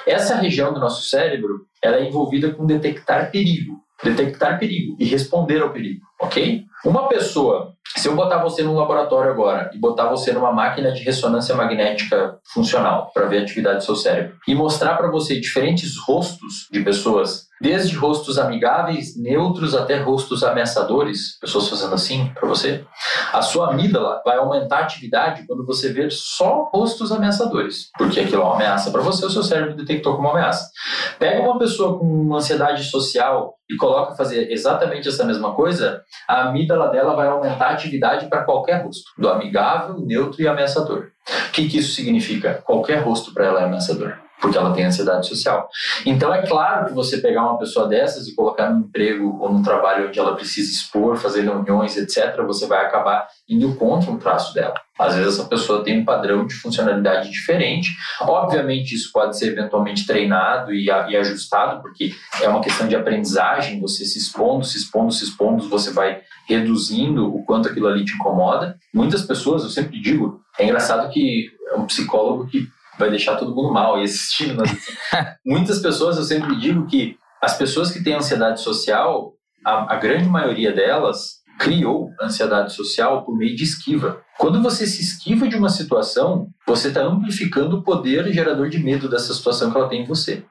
Essa região do nosso cérebro, ela é envolvida com detectar perigo, detectar perigo e responder ao perigo, ok? Uma pessoa, se eu botar você num laboratório agora e botar você numa máquina de ressonância magnética funcional para ver a atividade do seu cérebro e mostrar para você diferentes rostos de pessoas, desde rostos amigáveis, neutros até rostos ameaçadores, pessoas fazendo assim para você, a sua amígdala vai aumentar a atividade quando você ver só rostos ameaçadores, porque aquilo é uma ameaça para você, o seu cérebro detectou como uma ameaça. Pega uma pessoa com ansiedade social e coloca fazer exatamente essa mesma coisa, a amígdala dela vai aumentar a atividade para qualquer rosto, do amigável, neutro e ameaçador. O que, que isso significa? Qualquer rosto para ela é ameaçador, porque ela tem ansiedade social. Então é claro que você pegar uma pessoa dessas e colocar num emprego ou num trabalho onde ela precisa expor, fazer reuniões, etc., você vai acabar indo contra um traço dela. Às vezes essa pessoa tem um padrão de funcionalidade diferente. Obviamente isso pode ser eventualmente treinado e, e ajustado, porque é uma questão de aprendizagem, você se expondo, se expondo, se expondo, você vai reduzindo o quanto aquilo ali te incomoda. Muitas pessoas, eu sempre digo, é engraçado que é um psicólogo que vai deixar todo mundo mal e assistindo. Mas, muitas pessoas, eu sempre digo que as pessoas que têm ansiedade social, a, a grande maioria delas criou ansiedade social por meio de esquiva. Quando você se esquiva de uma situação, você está amplificando o poder gerador de medo dessa situação que ela tem em você.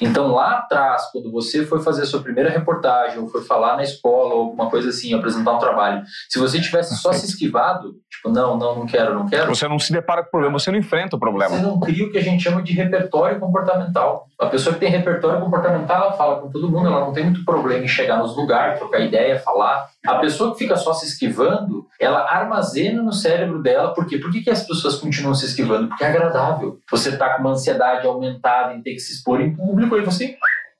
Então, lá atrás, quando você foi fazer a sua primeira reportagem, ou foi falar na escola, ou alguma coisa assim, apresentar um trabalho, se você tivesse só se esquivado, tipo, não, não, não quero, não quero. Você não se depara com o problema, você não enfrenta o problema. Você não cria o que a gente chama de repertório comportamental. A pessoa que tem repertório comportamental, ela fala com todo mundo, ela não tem muito problema em chegar nos lugares, trocar ideia, falar. A pessoa que fica só se esquivando, ela armazena no cérebro dela, por quê? Por que, que as pessoas continuam se esquivando? Porque é agradável. Você está com uma ansiedade aumentada em ter que se expor em público, aí você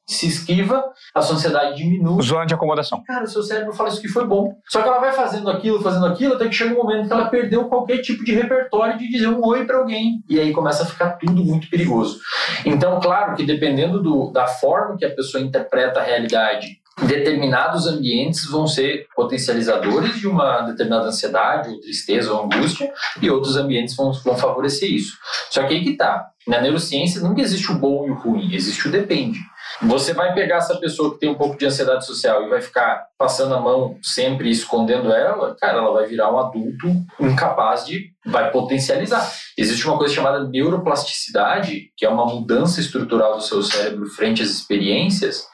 se esquiva, a sua ansiedade diminui. Zona de acomodação. Cara, o seu cérebro fala isso que foi bom. Só que ela vai fazendo aquilo, fazendo aquilo, até que chega um momento que ela perdeu qualquer tipo de repertório de dizer um oi para alguém. E aí começa a ficar tudo muito perigoso. Então, claro que dependendo do, da forma que a pessoa interpreta a realidade determinados ambientes vão ser potencializadores de uma determinada ansiedade, ou tristeza, ou angústia, e outros ambientes vão, vão favorecer isso. Só que aí que tá. Na neurociência nunca existe o bom e o ruim, existe o depende. Você vai pegar essa pessoa que tem um pouco de ansiedade social e vai ficar passando a mão sempre escondendo ela, cara, ela vai virar um adulto incapaz de. vai potencializar. Existe uma coisa chamada neuroplasticidade, que é uma mudança estrutural do seu cérebro frente às experiências.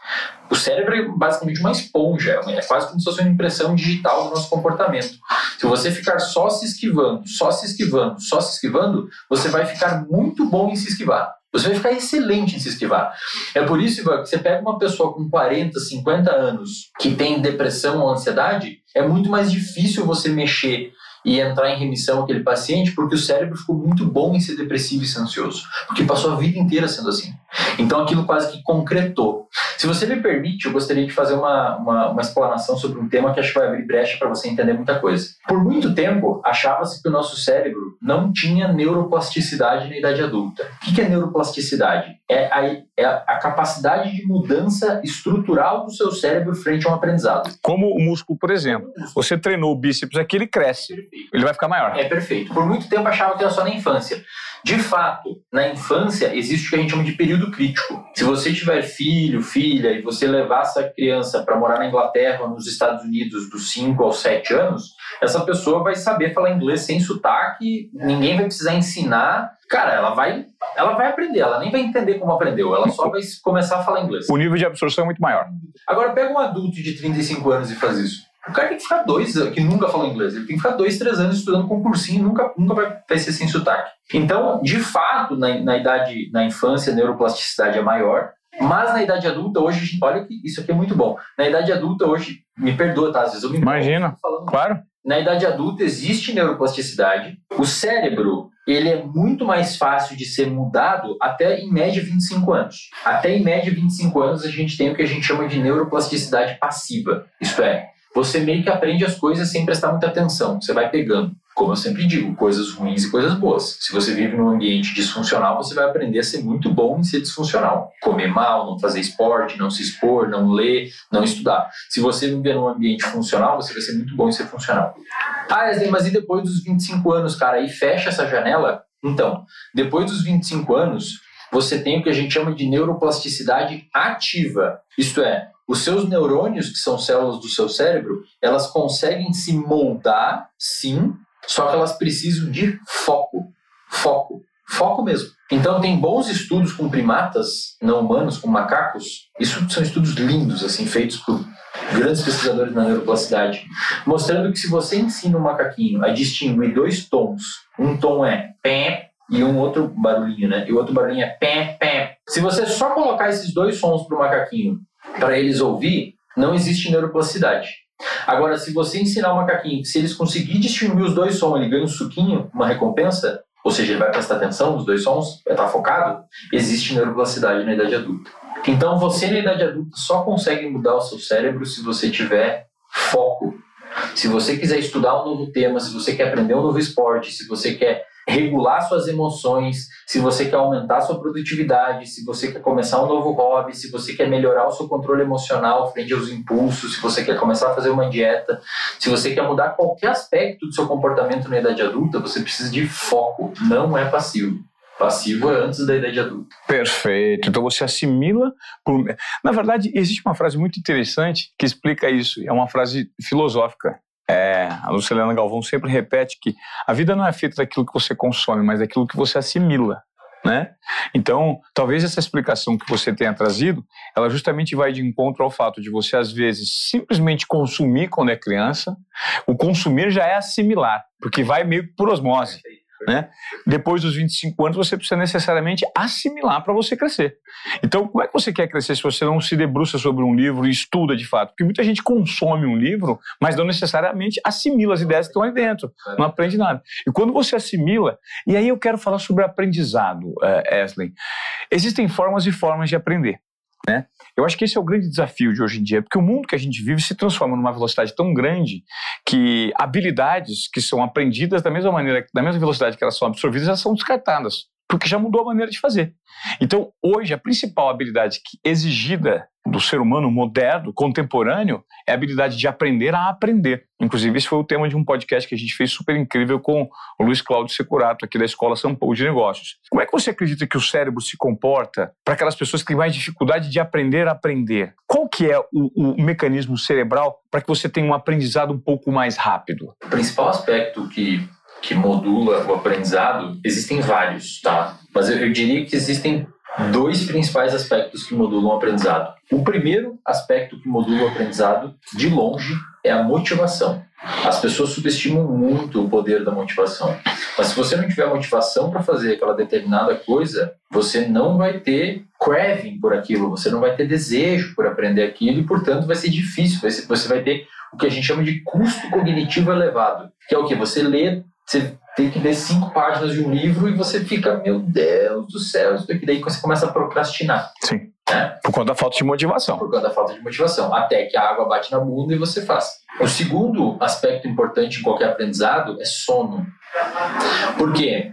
O cérebro é basicamente uma esponja, é quase como se fosse uma impressão digital do nosso comportamento. Se você ficar só se esquivando, só se esquivando, só se esquivando, você vai ficar muito bom em se esquivar. Você vai ficar excelente em se esquivar. É por isso, Ivan, que você pega uma pessoa com 40, 50 anos que tem depressão ou ansiedade, é muito mais difícil você mexer e entrar em remissão aquele paciente porque o cérebro ficou muito bom em ser depressivo e ser ansioso, porque passou a vida inteira sendo assim. Então aquilo quase que concretou. Se você me permite, eu gostaria de fazer uma, uma, uma explanação sobre um tema que acho que vai abrir brecha para você entender muita coisa. Por muito tempo, achava-se que o nosso cérebro não tinha neuroplasticidade na idade adulta. O que é neuroplasticidade? É a, é a capacidade de mudança estrutural do seu cérebro frente a um aprendizado. Como o músculo, por exemplo. Você treinou o bíceps aqui, ele cresce. Ele vai ficar maior. É perfeito. Por muito tempo achava que era só na infância. De fato, na infância existe o que a gente chama de período crítico. Se você tiver filho, filha, e você levar essa criança para morar na Inglaterra ou nos Estados Unidos dos 5 aos 7 anos, essa pessoa vai saber falar inglês sem sotaque, ninguém vai precisar ensinar. Cara, ela vai, ela vai aprender, ela nem vai entender como aprendeu, ela só vai começar a falar inglês. O nível de absorção é muito maior. Agora, pega um adulto de 35 anos e faz isso. O cara tem que ficar dois, que nunca falou inglês, ele tem que ficar dois, três anos estudando concursinho e nunca, nunca vai, vai ser sem sotaque. Então, de fato, na, na idade, na infância, a neuroplasticidade é maior, mas na idade adulta, hoje, olha que isso aqui é muito bom. Na idade adulta, hoje, me perdoa, tá? Às vezes eu me Imagina, falando. claro. Na idade adulta existe neuroplasticidade. O cérebro ele é muito mais fácil de ser mudado até em média 25 anos. Até em média 25 anos a gente tem o que a gente chama de neuroplasticidade passiva. Isto é, você meio que aprende as coisas sem prestar muita atenção. Você vai pegando. Como eu sempre digo, coisas ruins e coisas boas. Se você vive num ambiente disfuncional, você vai aprender a ser muito bom em ser disfuncional. Comer mal, não fazer esporte, não se expor, não ler, não estudar. Se você viver num ambiente funcional, você vai ser muito bom em ser funcional. Ah, Wesley, mas e depois dos 25 anos, cara? Aí fecha essa janela? Então, depois dos 25 anos, você tem o que a gente chama de neuroplasticidade ativa. Isto é, os seus neurônios, que são células do seu cérebro, elas conseguem se moldar, sim, só que elas precisam de foco. Foco. Foco mesmo. Então, tem bons estudos com primatas não humanos, com macacos. Isso são estudos lindos, assim, feitos por grandes pesquisadores na neuroplasticidade, mostrando que se você ensina um macaquinho a distinguir dois tons, um tom é pé e um outro barulhinho, né? E o outro barulhinho é pé, pé. Se você só colocar esses dois sons para o macaquinho para eles ouvir, não existe neuroplasticidade. Agora, se você ensinar o macaquinho, se eles conseguirem distinguir os dois sons, ele ganha um suquinho, uma recompensa, ou seja, ele vai prestar atenção nos dois sons, vai estar focado, existe neuroplasticidade na idade adulta. Então, você na idade adulta só consegue mudar o seu cérebro se você tiver foco. Se você quiser estudar um novo tema, se você quer aprender um novo esporte, se você quer regular suas emoções, se você quer aumentar sua produtividade, se você quer começar um novo hobby, se você quer melhorar o seu controle emocional frente aos impulsos, se você quer começar a fazer uma dieta, se você quer mudar qualquer aspecto do seu comportamento na idade adulta, você precisa de foco, não é passivo. Passivo é antes da idade adulta. Perfeito. Então você assimila. Por... Na verdade, existe uma frase muito interessante que explica isso. É uma frase filosófica. É, a Lucilena Galvão sempre repete que a vida não é feita daquilo que você consome, mas daquilo que você assimila. Né? Então, talvez essa explicação que você tenha trazido, ela justamente vai de encontro ao fato de você, às vezes, simplesmente consumir quando é criança. O consumir já é assimilar, porque vai meio por osmose. Né? Depois dos 25 anos, você precisa necessariamente assimilar para você crescer. Então, como é que você quer crescer se você não se debruça sobre um livro e estuda de fato? Porque muita gente consome um livro, mas não necessariamente assimila as ideias que estão aí dentro, é. não aprende nada. E quando você assimila, e aí eu quero falar sobre aprendizado, Esley. Existem formas e formas de aprender. Né? Eu acho que esse é o grande desafio de hoje em dia, porque o mundo que a gente vive se transforma numa velocidade tão grande que habilidades que são aprendidas da mesma maneira, da mesma velocidade que elas são absorvidas, elas são descartadas porque já mudou a maneira de fazer. Então, hoje, a principal habilidade exigida do ser humano moderno, contemporâneo, é a habilidade de aprender a aprender. Inclusive, esse foi o tema de um podcast que a gente fez super incrível com o Luiz Cláudio Securato, aqui da Escola São Paulo de Negócios. Como é que você acredita que o cérebro se comporta para aquelas pessoas que têm mais dificuldade de aprender a aprender? Qual que é o, o mecanismo cerebral para que você tenha um aprendizado um pouco mais rápido? O principal aspecto que que modula o aprendizado, existem vários, tá? Mas eu, eu diria que existem dois principais aspectos que modulam o aprendizado. O primeiro aspecto que modula o aprendizado, de longe, é a motivação. As pessoas subestimam muito o poder da motivação. Mas se você não tiver motivação para fazer aquela determinada coisa, você não vai ter craving por aquilo, você não vai ter desejo por aprender aquilo e, portanto, vai ser difícil. Você vai ter o que a gente chama de custo cognitivo elevado, que é o que? Você lê você tem que ler cinco páginas de um livro e você fica, meu Deus do céu, isso daqui. Daí você começa a procrastinar. Sim. Né? Por conta da falta de motivação. Por conta da falta de motivação. Até que a água bate na bunda e você faz. O segundo aspecto importante em qualquer aprendizado é sono. Por quê?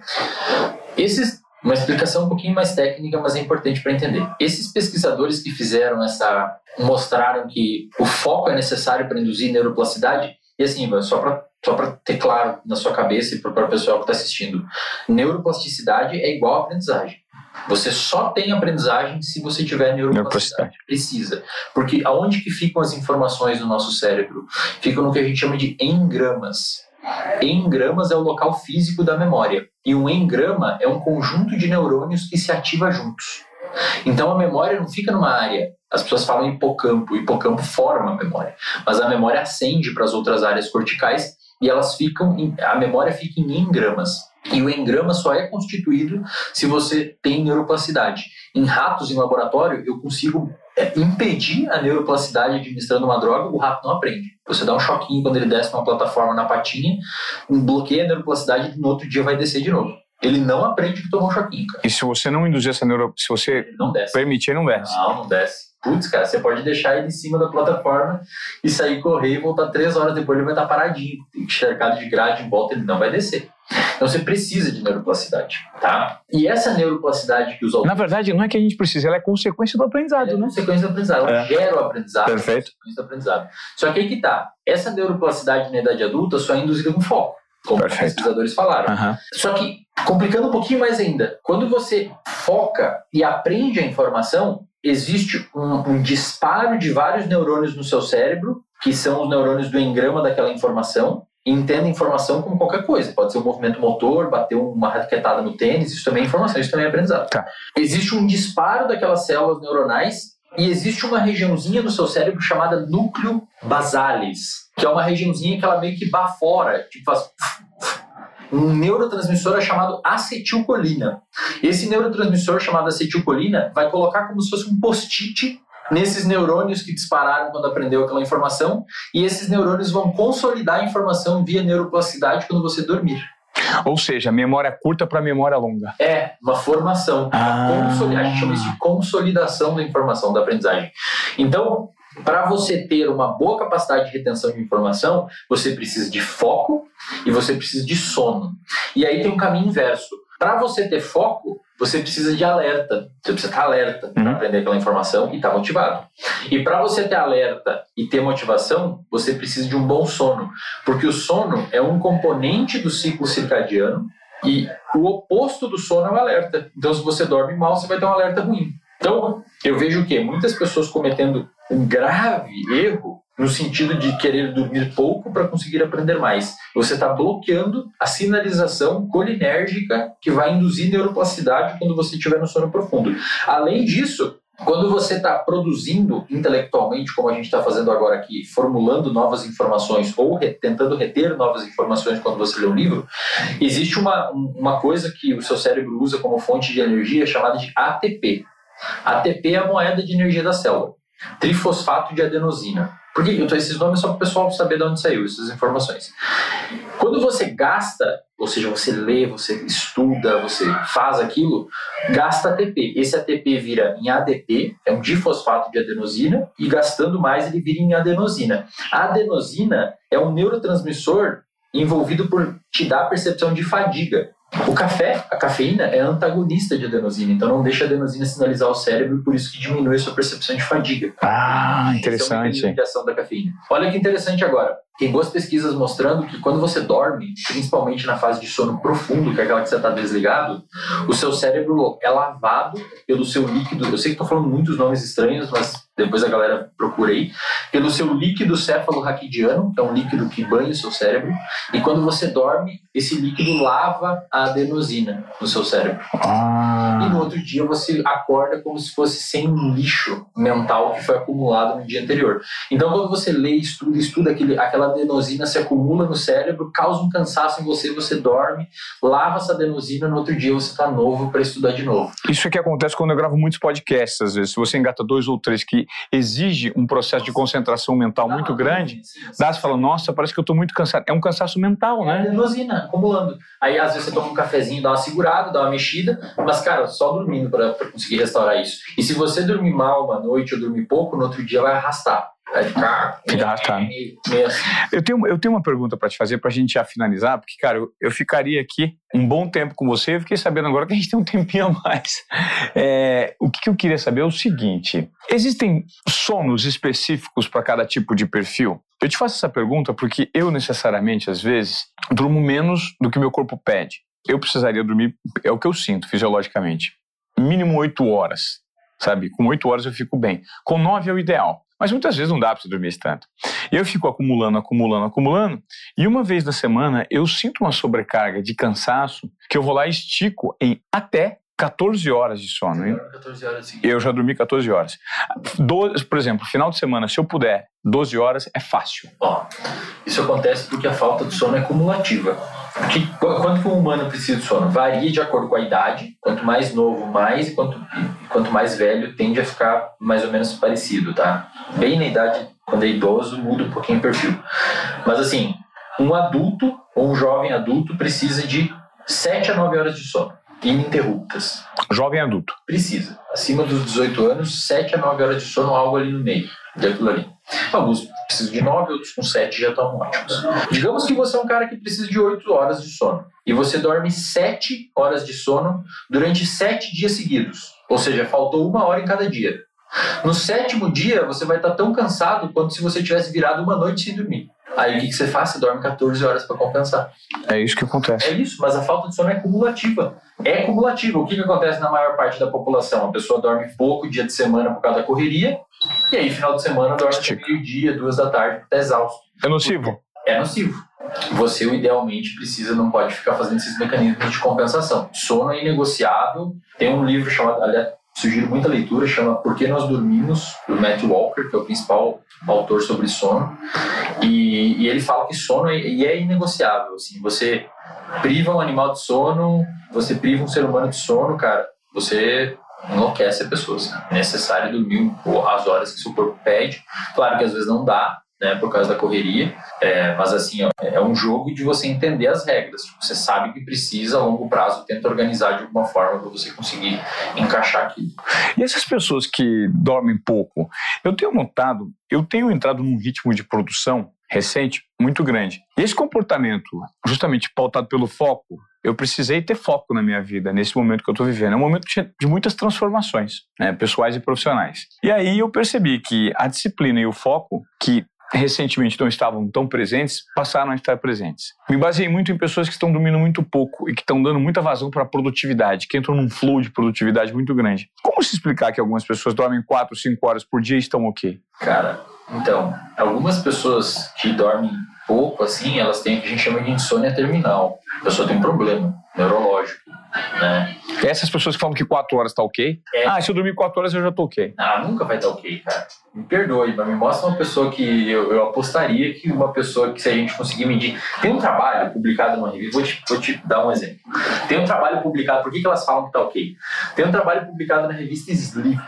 Esses, uma explicação um pouquinho mais técnica, mas é importante para entender. Esses pesquisadores que fizeram essa. mostraram que o foco é necessário para induzir neuroplasticidade. E assim, só para só para ter claro na sua cabeça e para o pessoal que está assistindo, neuroplasticidade é igual a aprendizagem. Você só tem aprendizagem se você tiver neuroplasticidade. Precisa. Porque aonde que ficam as informações no nosso cérebro? Ficam no que a gente chama de engramas. Engramas é o local físico da memória. E um engrama é um conjunto de neurônios que se ativa juntos. Então a memória não fica numa área. As pessoas falam hipocampo. O hipocampo forma a memória. Mas a memória ascende para as outras áreas corticais e elas ficam, em, a memória fica em engramas. E o engrama só é constituído se você tem neuroplasticidade. Em ratos em laboratório, eu consigo é, impedir a neuroplasticidade administrando uma droga, o rato não aprende. Você dá um choquinho quando ele desce uma plataforma na patinha, bloqueia a neuroplasticidade e no outro dia vai descer de novo. ele não aprende que tomou um choquinho, cara. E se você não induzir essa neuro... Se você Ele não desce. permitir, não desce. Não, não desce. Putz, cara, você pode deixar ele em cima da plataforma e sair correr e voltar três horas depois, ele vai estar paradinho, cercado de grade em volta, ele não vai descer. Então você precisa de neuroplasticidade, tá? E essa neuroplasticidade que os autores Na verdade, não é que a gente precisa, ela é consequência do aprendizado, ela é né? consequência do aprendizado, ela É. gera o aprendizado, Perfeito. é consequência do aprendizado. Só que aí que tá, essa neuroplasticidade na idade adulta só é induzida com foco, como os Perfeito. pesquisadores falaram. Aham. Só que, complicando um pouquinho mais ainda, quando você foca e aprende a informação, existe um, um disparo de vários neurônios no seu cérebro, que são os neurônios do engrama daquela informação, e entende a informação como qualquer coisa. Pode ser um movimento motor, bater uma raquetada no tênis, isso também é informação, isso também é aprendizado. Tá. Existe um disparo daquelas células neuronais e existe uma regiãozinha no seu cérebro chamada núcleo basalis, que é uma regiãozinha que ela meio que bafora, tipo faz um neurotransmissor é chamado acetilcolina. Esse neurotransmissor chamado acetilcolina vai colocar como se fosse um post-it nesses neurônios que dispararam quando aprendeu aquela informação e esses neurônios vão consolidar a informação via neuroplasticidade quando você dormir. Ou seja, memória curta para memória longa. É uma formação. Ah. A gente chama isso de consolidação da informação, da aprendizagem. Então, para você ter uma boa capacidade de retenção de informação, você precisa de foco e você precisa de sono. E aí tem um caminho inverso. Para você ter foco, você precisa de alerta. Você precisa estar alerta para Uhum. aprender aquela informação e estar motivado. E para você ter alerta e ter motivação, você precisa de um bom sono. Porque o sono é um componente do ciclo circadiano e o oposto do sono é o alerta. Então, se você dorme mal, você vai ter um alerta ruim. Então, eu vejo o quê? Muitas pessoas cometendo um grave erro no sentido de querer dormir pouco para conseguir aprender mais. Você está bloqueando a sinalização colinérgica que vai induzir neuroplasticidade quando você estiver no sono profundo. Além disso, quando você está produzindo intelectualmente, como a gente está fazendo agora aqui, formulando novas informações ou re- tentando reter novas informações quando você lê um livro, existe uma, uma coisa que o seu cérebro usa como fonte de energia chamada de ATP. ATP é a moeda de energia da célula. Trifosfato de adenosina. Por que eu tô esses nomes só para o pessoal saber de onde saiu essas informações? Quando você gasta, ou seja, você lê, você estuda, você faz aquilo, gasta ATP. Esse ATP vira em ADP, é um difosfato de adenosina, e gastando mais ele vira em adenosina. A adenosina é um neurotransmissor envolvido por te dar a percepção de fadiga. O café, a cafeína, é antagonista de adenosina, então não deixa a adenosina sinalizar o cérebro, por isso que diminui a sua percepção de fadiga. Ah, Esse é o interessante. de ação da cafeína. Olha que interessante agora. Tem boas pesquisas mostrando que quando você dorme, principalmente na fase de sono profundo, que é aquela que você está desligado, o seu cérebro é lavado pelo seu líquido. Eu sei que estou falando muitos nomes estranhos, mas depois a galera procurei. Pelo seu líquido céfalo-raquidiano, que é um líquido que banha o seu cérebro. E quando você dorme, esse líquido lava a adenosina no seu cérebro. E Ah, no outro dia você acorda como se fosse sem um lixo mental que foi acumulado no dia anterior. Então, quando você lê, estuda, estuda aquele, aquela adenosina se acumula no cérebro, causa um cansaço em você, você dorme, lava essa adenosina, no outro dia você está novo para estudar de novo. isso é que acontece quando eu gravo muitos podcasts, às vezes. Se você engata dois ou três que exige um processo de concentração mental muito Ah, grande, sim, sim, dá, você fala, nossa, parece que eu tô muito cansado. É um cansaço mental, É né? adenosina acumulando. Aí às vezes você toma um cafezinho, dá uma segurada, dá uma mexida, mas cara, só dormindo para conseguir restaurar isso. E se você dormir mal uma noite ou dormir pouco, no outro dia vai arrastar. Vai ficar meio, meio assim. Eu tenho, eu tenho uma pergunta para te fazer para a gente já finalizar, porque, cara, eu, eu ficaria aqui um bom tempo com você. Eu fiquei sabendo agora que a gente tem um tempinho a mais. É, o que, que eu queria saber é o seguinte: existem sonos específicos para cada tipo de perfil? Eu te faço essa pergunta porque eu, necessariamente, às vezes, durmo menos do que meu corpo pede. Eu precisaria dormir, é o que eu sinto fisiologicamente, mínimo oito horas, sabe? Com oito horas eu fico bem. Com nove é o ideal. Mas muitas vezes não dá para você dormir tanto. Eu fico acumulando, acumulando, acumulando. E uma vez na semana eu sinto uma sobrecarga de cansaço que eu vou lá e estico em até 14 horas de sono. hein? 14 horas. Eu já dormi 14 horas. Doze- por exemplo, final de semana, se eu puder, 12 horas é fácil. Ó, isso acontece porque a falta de sono é cumulativa. Porque qu- quanto que um humano precisa de sono? Varia de acordo com a idade. Quanto mais novo, mais. E quanto, e quanto mais velho, tende a ficar mais ou menos parecido, tá? Bem na idade, quando é idoso, muda um pouquinho o perfil. Mas assim, um adulto ou um jovem adulto precisa de 7 a 9 horas de sono, ininterruptas. Jovem adulto. Precisa. Acima dos 18 anos, 7 a 9 horas de sono, algo ali no meio daquilo ali. Alguns precisam de 9, outros com 7 já estão ótimos. Digamos que você é um cara que precisa de 8 horas de sono e você dorme 7 horas de sono durante 7 dias seguidos. Ou seja, faltou uma hora em cada dia. No sétimo dia, você vai estar tão cansado quanto se você tivesse virado uma noite sem dormir. Aí o que, que você faz? Você dorme 14 horas para compensar. É isso que acontece. É isso, mas a falta de sono é cumulativa. É cumulativa. O que, que acontece na maior parte da população? A pessoa dorme pouco dia de semana por causa da correria, e aí final de semana dorme até meio-dia, duas da tarde, até exausto. É nocivo? É nocivo. Você, idealmente, precisa, não pode ficar fazendo esses mecanismos de compensação. Sono é inegociável. Tem um livro chamado, aliás, sugiro muita leitura, chama Por que Nós Dormimos, do Matt Walker, que é o principal autor sobre sono. E, e ele fala que sono é, é inegociável. Assim, você priva um animal de sono, você priva um ser humano de sono, cara, você enlouquece a pessoa. Assim. É necessário dormir as horas que seu corpo pede. Claro que às vezes não dá, né, por causa da correria. É, mas assim, ó, é um jogo de você entender as regras. Você sabe que precisa a longo prazo, tenta organizar de alguma forma para você conseguir encaixar aquilo. E essas pessoas que dormem pouco, eu tenho notado, eu tenho entrado num ritmo de produção recente muito grande. Esse comportamento, justamente pautado pelo foco, eu precisei ter foco na minha vida, nesse momento que eu estou vivendo. É um momento de muitas transformações, né, pessoais e profissionais. E aí eu percebi que a disciplina e o foco, que recentemente não estavam tão presentes, passaram a estar presentes. Me baseei muito em pessoas que estão dormindo muito pouco e que estão dando muita vazão para a produtividade, que entram num flow de produtividade muito grande. Como se explicar que algumas pessoas dormem 4, 5 horas por dia e estão ok? Cara, então, algumas pessoas que dormem pouco, assim, elas têm o que a gente chama de insônia terminal. A pessoa tem um problema neurológico, né? Essas pessoas que falam que 4 horas tá ok? É. Ah, se eu dormir 4 horas eu já tô ok. Ah, nunca vai estar tá ok, cara. Me perdoe, mas me mostra uma pessoa que eu, eu, apostaria que uma pessoa que se a gente conseguir medir. Tem um trabalho publicado numa revista, vou te, vou te dar um exemplo. Tem um trabalho publicado, por que, que elas falam que tá ok? Tem um trabalho publicado na revista Sleep,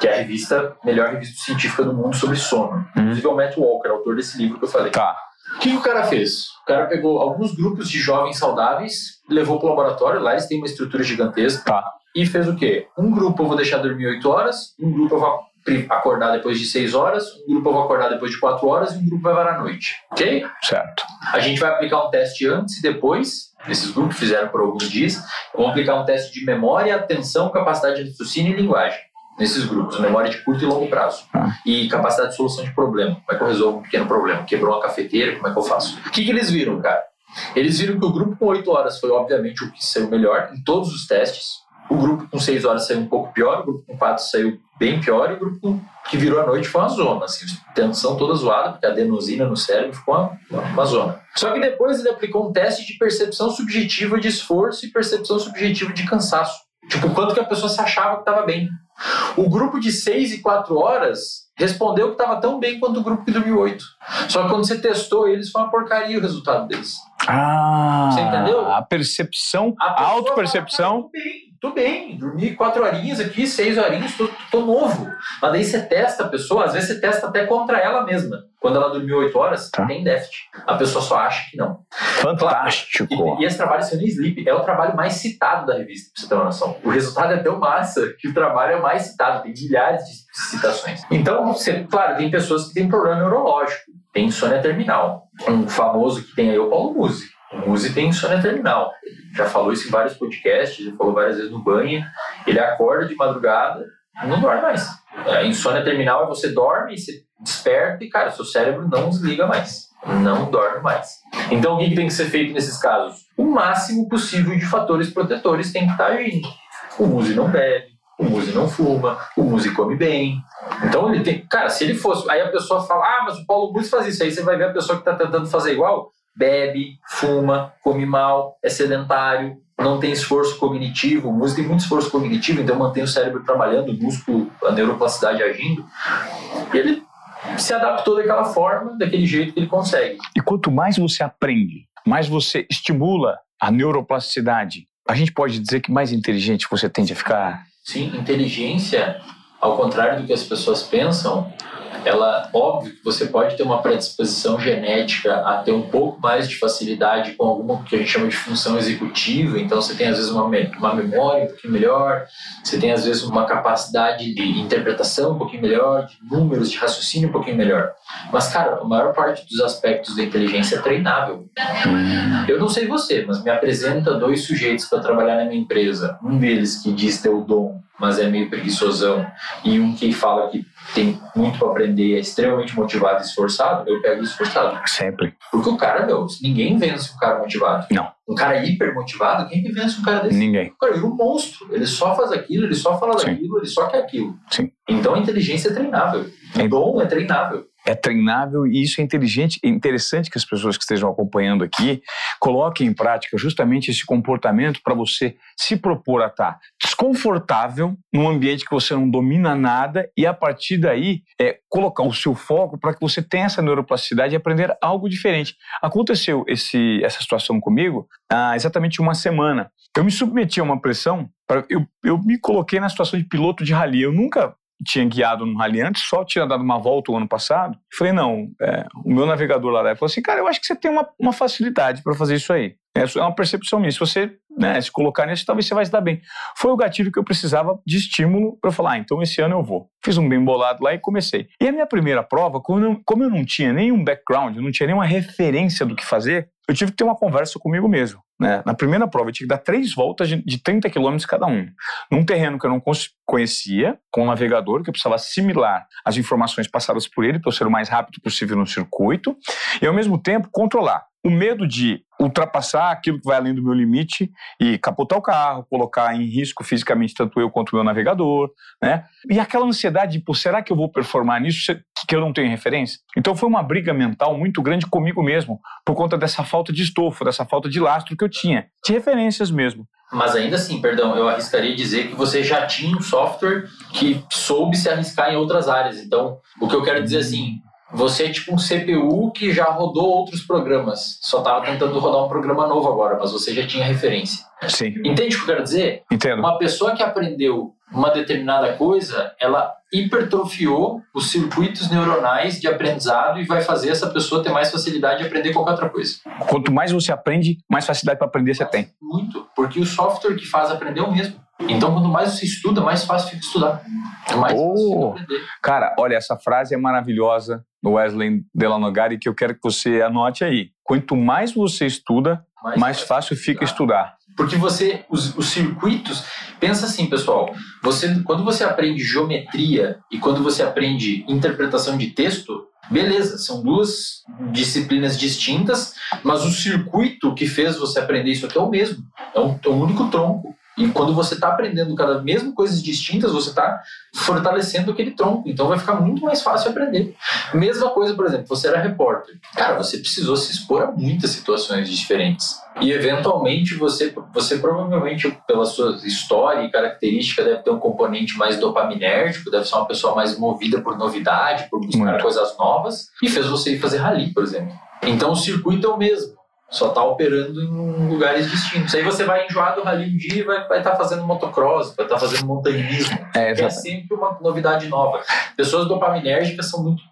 que é a revista, melhor revista científica do mundo sobre sono. Uhum. Inclusive é o Matt Walker, autor desse livro que eu falei. Tá. O que, que, o cara fez? O cara pegou alguns grupos de jovens saudáveis, levou para o laboratório, lá eles têm uma estrutura gigantesca, tá. e fez o quê? Um grupo eu vou deixar dormir 8 horas, um grupo eu vou acordar depois de 6 horas, um grupo eu vou acordar depois de 4 horas e um grupo vai varar à noite. Ok? Certo. A gente vai aplicar um teste antes e depois, esses grupos fizeram por alguns dias, vamos aplicar um teste de memória, atenção, capacidade de raciocínio e linguagem nesses grupos, memória de curto e longo prazo. Ah. E capacidade de solução de problema. Como é que eu resolvo um pequeno problema? Quebrou uma cafeteira, como é que eu faço? O que, que eles viram, cara? Eles viram que o grupo com 8 horas foi, obviamente, o que saiu melhor em todos os testes. O grupo com 6 horas saiu um pouco pior, o grupo com 4 saiu bem pior, e o grupo que virou a noite foi uma zona. Assim, tensão toda zoada, porque a adenosina no cérebro ficou uma, uma zona. Só que depois ele aplicou um teste de percepção subjetiva de esforço e percepção subjetiva de cansaço. Tipo, quanto que a pessoa se achava que estava bem. O grupo de 6 e 4 horas respondeu que estava tão bem quanto o grupo que dormiu 8. Só que quando você testou eles, foi uma porcaria o resultado deles. Ah, você entendeu? A percepção, a, a auto-percepção. Tô bem, dormi quatro horinhas aqui, seis horinhas, tô, tô novo. Mas daí você testa a pessoa, às vezes você testa até contra ela mesma. Quando ela dormiu oito horas, tá. tem déficit. A pessoa só acha que não. Fantástico. E, e esse trabalho, Sunny Sleep, é o trabalho mais citado da revista, pra você ter uma noção. O resultado é tão massa que o trabalho é mais citado, tem milhares de citações. Então, você, claro, tem pessoas que têm problema neurológico, tem insônia terminal. Um famoso que tem aí é o Paulo Musi. O Musi tem insônia terminal. Já falou isso em vários podcasts, já falou várias vezes no banho. Ele acorda de madrugada não dorme mais. A insônia terminal é você dorme, você desperta e, cara, seu cérebro não desliga mais. Não dorme mais. Então, o que tem que ser feito nesses casos? O máximo possível de fatores protetores tem que estar agindo. O Musi não bebe, o Musi não fuma, o Musi come bem. Então ele tem. Cara, se ele fosse. Aí a pessoa fala, ah, mas o Paulo Musi faz isso. Aí você vai ver a pessoa que está tentando fazer igual bebe, fuma, come mal, é sedentário, não tem esforço cognitivo. O músico tem muito esforço cognitivo, então mantém o cérebro trabalhando, o músculo, a neuroplasticidade agindo. E ele se adaptou daquela forma, daquele jeito que ele consegue. E quanto mais você aprende, mais você estimula a neuroplasticidade, a gente pode dizer que mais inteligente você tende a ficar? Sim, inteligência ao contrário do que as pessoas pensam, ela, óbvio que você pode ter uma predisposição genética a ter um pouco mais de facilidade com alguma que a gente chama de função executiva, então você tem às vezes uma, uma memória um pouquinho melhor, você tem às vezes uma capacidade de interpretação um pouquinho melhor, de números, de raciocínio um pouquinho melhor. Mas, cara, a maior parte dos aspectos da inteligência é treinável. Eu não sei você, mas me apresenta dois sujeitos para trabalhar na minha empresa. Um deles que diz ter o dom mas é meio preguiçosão, e um que fala que tem muito para aprender, é extremamente motivado e esforçado, eu pego esforçado. Sempre. Porque o cara, meu, ninguém vence um cara motivado. Não. Um cara hiper motivado, quem que vence um cara desse? Ninguém. O cara vira um monstro. Ele só faz aquilo, ele só fala Sim. daquilo, ele só quer aquilo. Sim. Então a inteligência é treinável. O É. dom é treinável. É treinável e isso é inteligente, é interessante que as pessoas que estejam acompanhando aqui coloquem em prática justamente esse comportamento para você se propor a estar desconfortável num ambiente que você não domina nada e a partir daí é, colocar o seu foco para que você tenha essa neuroplasticidade e aprender algo diferente. Aconteceu esse, essa situação comigo há exatamente uma semana. Eu me submeti a uma pressão, pra, eu, eu me coloquei na situação de piloto de rally. Eu nunca tinha guiado num rally antes, só tinha dado uma volta o ano passado. Falei, não, é, o meu navegador lá falou assim, cara, eu acho que você tem uma, uma facilidade para fazer isso aí. É uma percepção minha. Se você né, se colocar nisso, talvez você vai se dar bem. Foi o gatilho que eu precisava de estímulo para falar, ah, então esse ano eu vou. Fiz um bem bolado lá e comecei. E a minha primeira prova, como eu, como eu não tinha nenhum background, não tinha nenhuma referência do que fazer, eu tive que ter uma conversa comigo mesmo. Né? Na primeira prova, eu tive que dar três voltas de, de 30 quilômetros cada um. Num terreno que eu não conhecia, com um navegador, que eu precisava assimilar as informações passadas por ele para eu ser o mais rápido possível no circuito, e ao mesmo tempo controlar o medo de ultrapassar aquilo que vai além do meu limite e capotar o carro, colocar em risco fisicamente tanto eu quanto o meu navegador, né? E aquela ansiedade de, pô, será que eu vou performar nisso que eu não tenho referência? Então foi uma briga mental muito grande comigo mesmo, por conta dessa falta de estofo, dessa falta de lastro que eu tinha, de referências mesmo. Mas ainda assim, perdão, eu arriscaria dizer que você já tinha um software que soube se arriscar em outras áreas. Então, o que eu quero dizer assim, você é tipo um CPU que já rodou outros programas. Só estava tentando rodar um programa novo agora, mas você já tinha referência. Sim. Entende o que eu quero dizer? Entendo. Uma pessoa que aprendeu uma determinada coisa, ela hipertrofiou os circuitos neuronais de aprendizado e vai fazer essa pessoa ter mais facilidade de aprender qualquer outra coisa. Quanto mais você aprende, mais facilidade para aprender você tem. Muito, porque o software que faz aprender é o mesmo. Então, quanto mais você estuda, mais fácil fica estudar. É mais Oh. fácil aprender. Cara, olha, essa frase é maravilhosa do Wesley Delanogari que eu quero que você anote aí. Quanto mais você estuda, mais fácil fica estudar. Porque você, os, os circuitos, pensa assim, pessoal, você, quando você aprende geometria e quando você aprende interpretação de texto, beleza, são duas disciplinas distintas, mas o circuito que fez você aprender isso aqui é o mesmo, é um, é um único tronco. E quando você está aprendendo cada mesmo coisas distintas, você está fortalecendo aquele tronco. Então vai ficar muito mais fácil aprender. Mesma coisa, por exemplo, você era repórter. Cara, você precisou se expor a muitas situações diferentes. E eventualmente você, você provavelmente, pela sua história e característica, deve ter um componente mais dopaminérgico, deve ser uma pessoa mais movida por novidade, por buscar Muito. coisas novas, e fez você ir fazer rally, por exemplo. Então o circuito é o mesmo. Só está operando em lugares distintos. Aí você vai enjoar do rally um dia e vai estar tá fazendo motocross, vai estar fazendo montanhismo. É, é sempre uma novidade nova. Pessoas dopaminérgicas são muito,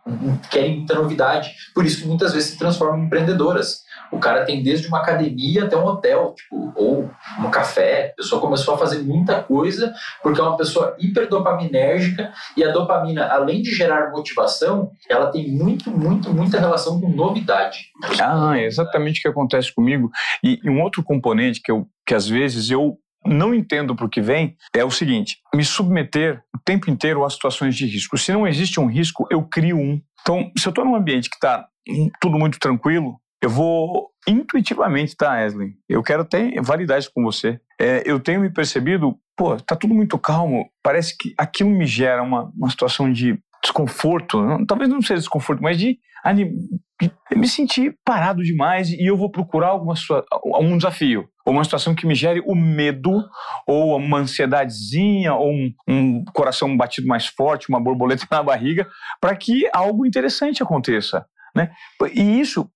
querem muita novidade. Por isso que muitas vezes se transformam em empreendedoras. O cara tem desde uma academia até um hotel, tipo, ou um café. A pessoa começou a fazer muita coisa porque é uma pessoa hiperdopaminérgica e a dopamina, além de gerar motivação, ela tem muito, muito, muita relação com novidade. Ah, é exatamente o que acontece comigo. E, e um outro componente que, eu, que às vezes eu não entendo por que vem é o seguinte: me submeter o tempo inteiro a situações de risco. Se não existe um risco, eu crio um. Então, se eu estou num ambiente que está tudo muito tranquilo, eu vou intuitivamente, tá, Wesley? Eu quero validar isso com você. É, eu tenho me percebido, pô, tá tudo muito calmo. Parece que aquilo me gera uma, uma situação de desconforto. Talvez não seja desconforto, mas de, ani- de me sentir parado demais e eu vou procurar alguma algum desafio. Ou uma situação que me gere o medo, ou uma ansiedadezinha, ou um, um coração batido mais forte, uma borboleta na barriga, para que algo interessante aconteça. Né? E isso,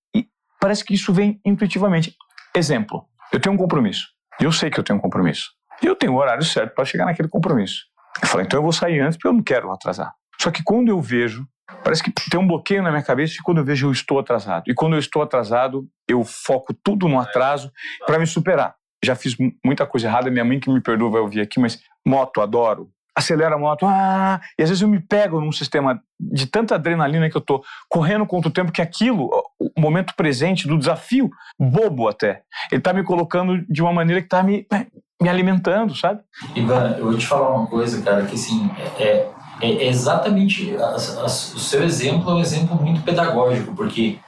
parece que isso vem intuitivamente. Exemplo, eu tenho um compromisso. Eu sei que eu tenho um compromisso. Eu tenho o horário certo para chegar naquele compromisso. Eu falei, então eu vou sair antes porque eu não quero atrasar. Só que quando eu vejo, parece que tem um bloqueio na minha cabeça e quando eu vejo eu estou atrasado. E quando eu estou atrasado, eu foco tudo no atraso para me superar. Já fiz muita coisa errada, minha mãe que me perdoa vai ouvir aqui, mas moto, adoro. Acelera a moto, ah, e às vezes eu me pego num sistema de tanta adrenalina que eu tô correndo contra o tempo que aquilo, momento presente do desafio, bobo até, ele tá me colocando de uma maneira que tá me, me alimentando, sabe? Ivan, eu vou te falar uma coisa, cara, que assim, é, é exatamente a, a, o seu exemplo é um exemplo muito pedagógico, porque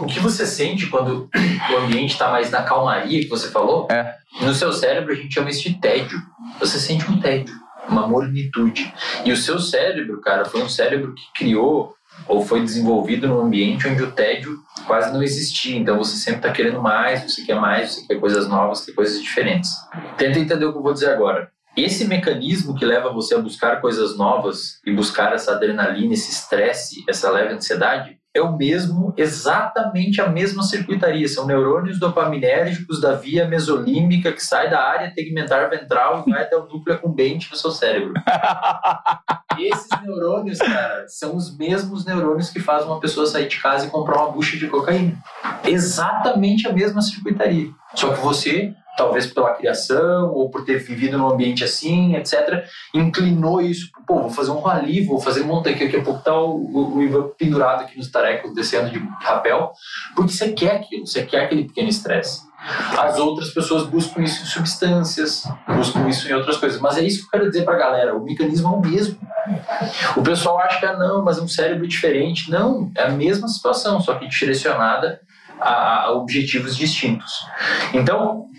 o que você sente quando o ambiente está mais na calmaria que você falou, é. no seu cérebro a gente chama isso de tédio. Você sente um tédio, uma mornitude. E o seu cérebro, cara, foi um cérebro que criou ou foi desenvolvido num ambiente onde o tédio quase não existia. Então você sempre está querendo mais, você quer mais, você quer coisas novas, quer coisas diferentes. Tenta entender o que eu vou dizer agora. Esse mecanismo que leva você a buscar coisas novas e buscar essa adrenalina, esse estresse, essa leve ansiedade, é o mesmo, exatamente a mesma circuitaria. São neurônios dopaminérgicos da via mesolímbica que sai da área tegmentar ventral e vai até o núcleo acumbente no seu cérebro. Esses neurônios, cara, são os mesmos neurônios que fazem uma pessoa sair de casa e comprar uma bucha de cocaína. Exatamente a mesma circuitaria. Só que você talvez pela criação ou por ter vivido num ambiente assim, etc., inclinou isso. Pô, vou fazer um rally, vou fazer montanha, que daqui a pouco tá o, o, o Ivan pendurado aqui nos tarecos, descendo de rapel, porque você quer aquilo, você quer aquele pequeno estresse. As outras pessoas buscam isso em substâncias, buscam isso em outras coisas. Mas é isso que eu quero dizer para a galera: o mecanismo é o mesmo. O pessoal acha que ah, não, mas é um cérebro diferente. Não, é a mesma situação, só que direcionada a objetivos distintos. Então,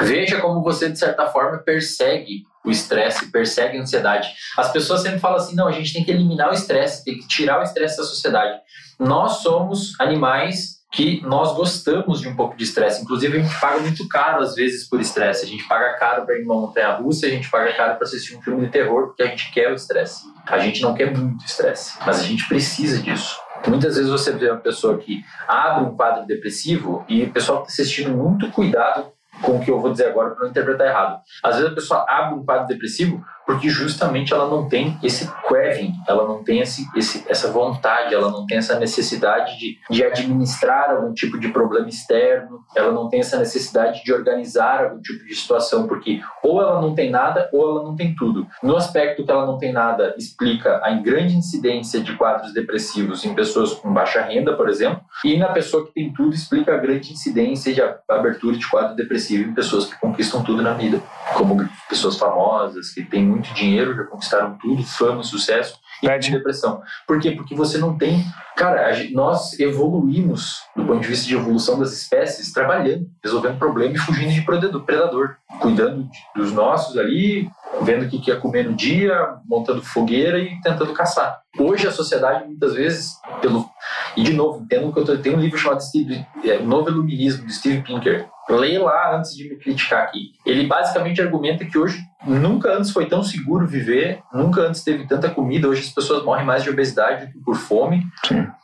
Veja como você, de certa forma, persegue o estresse, persegue a ansiedade. As pessoas sempre falam assim: não, a gente tem que eliminar o estresse, tem que tirar o estresse da sociedade. Nós somos animais que nós gostamos de um pouco de estresse. Inclusive, a gente paga muito caro, às vezes, por estresse. A gente paga caro para ir numa montanha russa, a gente paga caro para assistir um filme de terror, porque a gente quer o estresse. A gente não quer muito estresse, mas a gente precisa disso. Muitas vezes você vê uma pessoa que abre um quadro depressivo e o pessoal está assistindo muito cuidado com o que eu vou dizer agora para não interpretar errado. Às vezes a pessoa abre um quadro depressivo porque justamente ela não tem esse craving, ela não tem esse, esse, essa vontade, ela não tem essa necessidade de, de administrar algum tipo de problema externo, ela não tem essa necessidade de organizar algum tipo de situação, porque ou ela não tem nada ou ela não tem tudo. No aspecto que ela não tem nada, explica a grande incidência de quadros depressivos em pessoas com baixa renda, por exemplo, e na pessoa que tem tudo, explica a grande incidência de abertura de quadro depressivo em pessoas que conquistam tudo na vida, como pessoas famosas, que têm muito dinheiro, já conquistaram tudo, fama, sucesso, e Perde. depressão. Por quê? Porque você não tem. Cara, nós evoluímos do ponto de vista de evolução das espécies trabalhando, resolvendo problemas e fugindo de predador, cuidando dos nossos ali, vendo o que ia comer no dia, montando fogueira e tentando caçar. Hoje a sociedade, muitas vezes, pelo. E de novo, entendo que eu tô, tem um livro chamado Steve, é, Novo Iluminismo, de Steve Pinker, Leia lá antes de me criticar aqui. Ele basicamente argumenta que hoje nunca antes foi tão seguro viver, nunca antes teve tanta comida, hoje as pessoas morrem mais de obesidade do que por fome.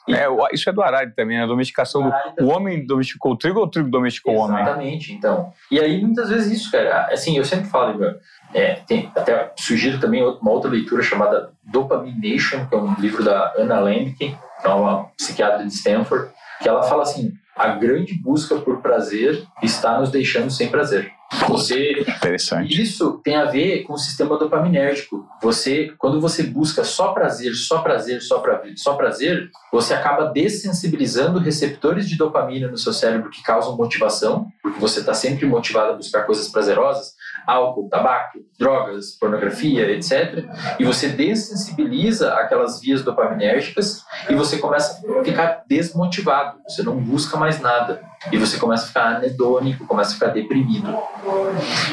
E... É, isso é do Arari também, a domesticação do. do... O homem domesticou o trigo ou o trigo domesticou o homem? Exatamente, então. E aí muitas vezes isso, cara. Assim, eu sempre falo, é, tem, até sugiro também uma outra leitura chamada Dopamination, que é um livro da Anna que é uma psiquiatra de Stanford, que ela fala assim: a grande busca por prazer está nos deixando sem prazer. Você Interessante. Isso tem a ver com o sistema dopaminérgico. Você, quando você busca só prazer, só prazer, só prazer, só prazer, você acaba dessensibilizando receptores de dopamina no seu cérebro que causam motivação, porque você está sempre motivado a buscar coisas prazerosas, álcool, tabaco, drogas, pornografia, etc. E você dessensibiliza aquelas vias dopaminérgicas e você começa a ficar desmotivado. Você não busca mais nada. E você começa a ficar anedônico, começa a ficar deprimido.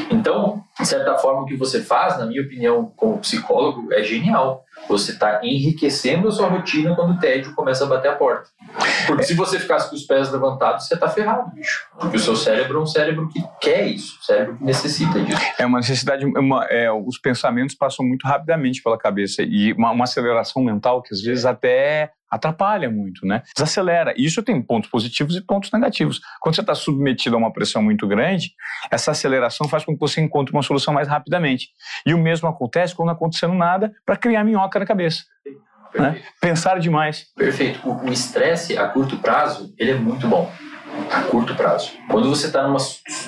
Então, de certa forma, o que você faz, na minha opinião, como psicólogo, é genial. Você está enriquecendo a sua rotina quando o tédio começa a bater a porta. Porque se você ficasse com os pés levantados, você está ferrado, bicho. Porque o seu cérebro é um cérebro que quer isso, um cérebro que necessita disso. É uma necessidade, uma, é, os pensamentos passam muito rapidamente pela cabeça e uma, uma aceleração mental que às vezes até atrapalha muito, né? Desacelera. E isso tem pontos positivos e pontos negativos. Quando você está submetido a uma pressão muito grande, essa aceleração faz com que você encontre uma solução mais rapidamente. E o mesmo acontece quando não acontecendo nada para criar minhoca na cabeça. Né? Pensar demais. Perfeito. O estresse a curto prazo, ele é muito bom a curto prazo. Quando você está numa,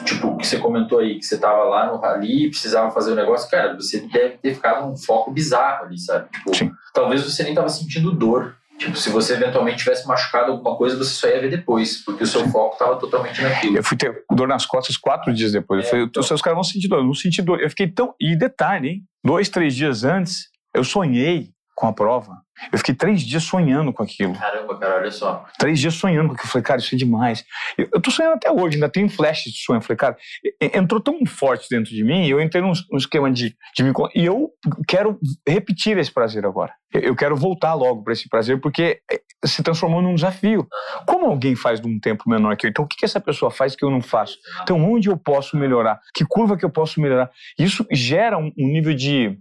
tipo, que você comentou aí, que você estava lá no rally, precisava fazer um negócio, cara, você deve ter ficado num foco bizarro ali, sabe? Tipo, Sim. Talvez você nem estava sentindo dor. Tipo, se você eventualmente tivesse machucado alguma coisa, você só ia ver depois, porque o seu Sim. foco estava totalmente naquilo. Eu fui ter dor nas costas quatro dias depois. É, eu falei, então... os caras vão sentir dor. Eu não senti dor. Eu fiquei tão. E detalhe, hein? Dois, três dias antes, eu sonhei com a prova. Eu fiquei três dias sonhando com aquilo. Caramba, cara, olha só. Três dias sonhando com aquilo. Eu falei, cara, isso é demais. Eu, eu tô sonhando até hoje, ainda tem flashes de sonho. Eu falei, cara, entrou tão forte dentro de mim, eu entrei num, num esquema de, de me. E eu quero repetir esse prazer agora. Eu, quero voltar logo para esse prazer, porque é, se transformou num desafio. Como alguém faz de um tempo menor que eu? Então, o que, essa pessoa faz que eu não faço? Então, onde eu posso melhorar? Que curva que eu posso melhorar? Isso gera um, nível de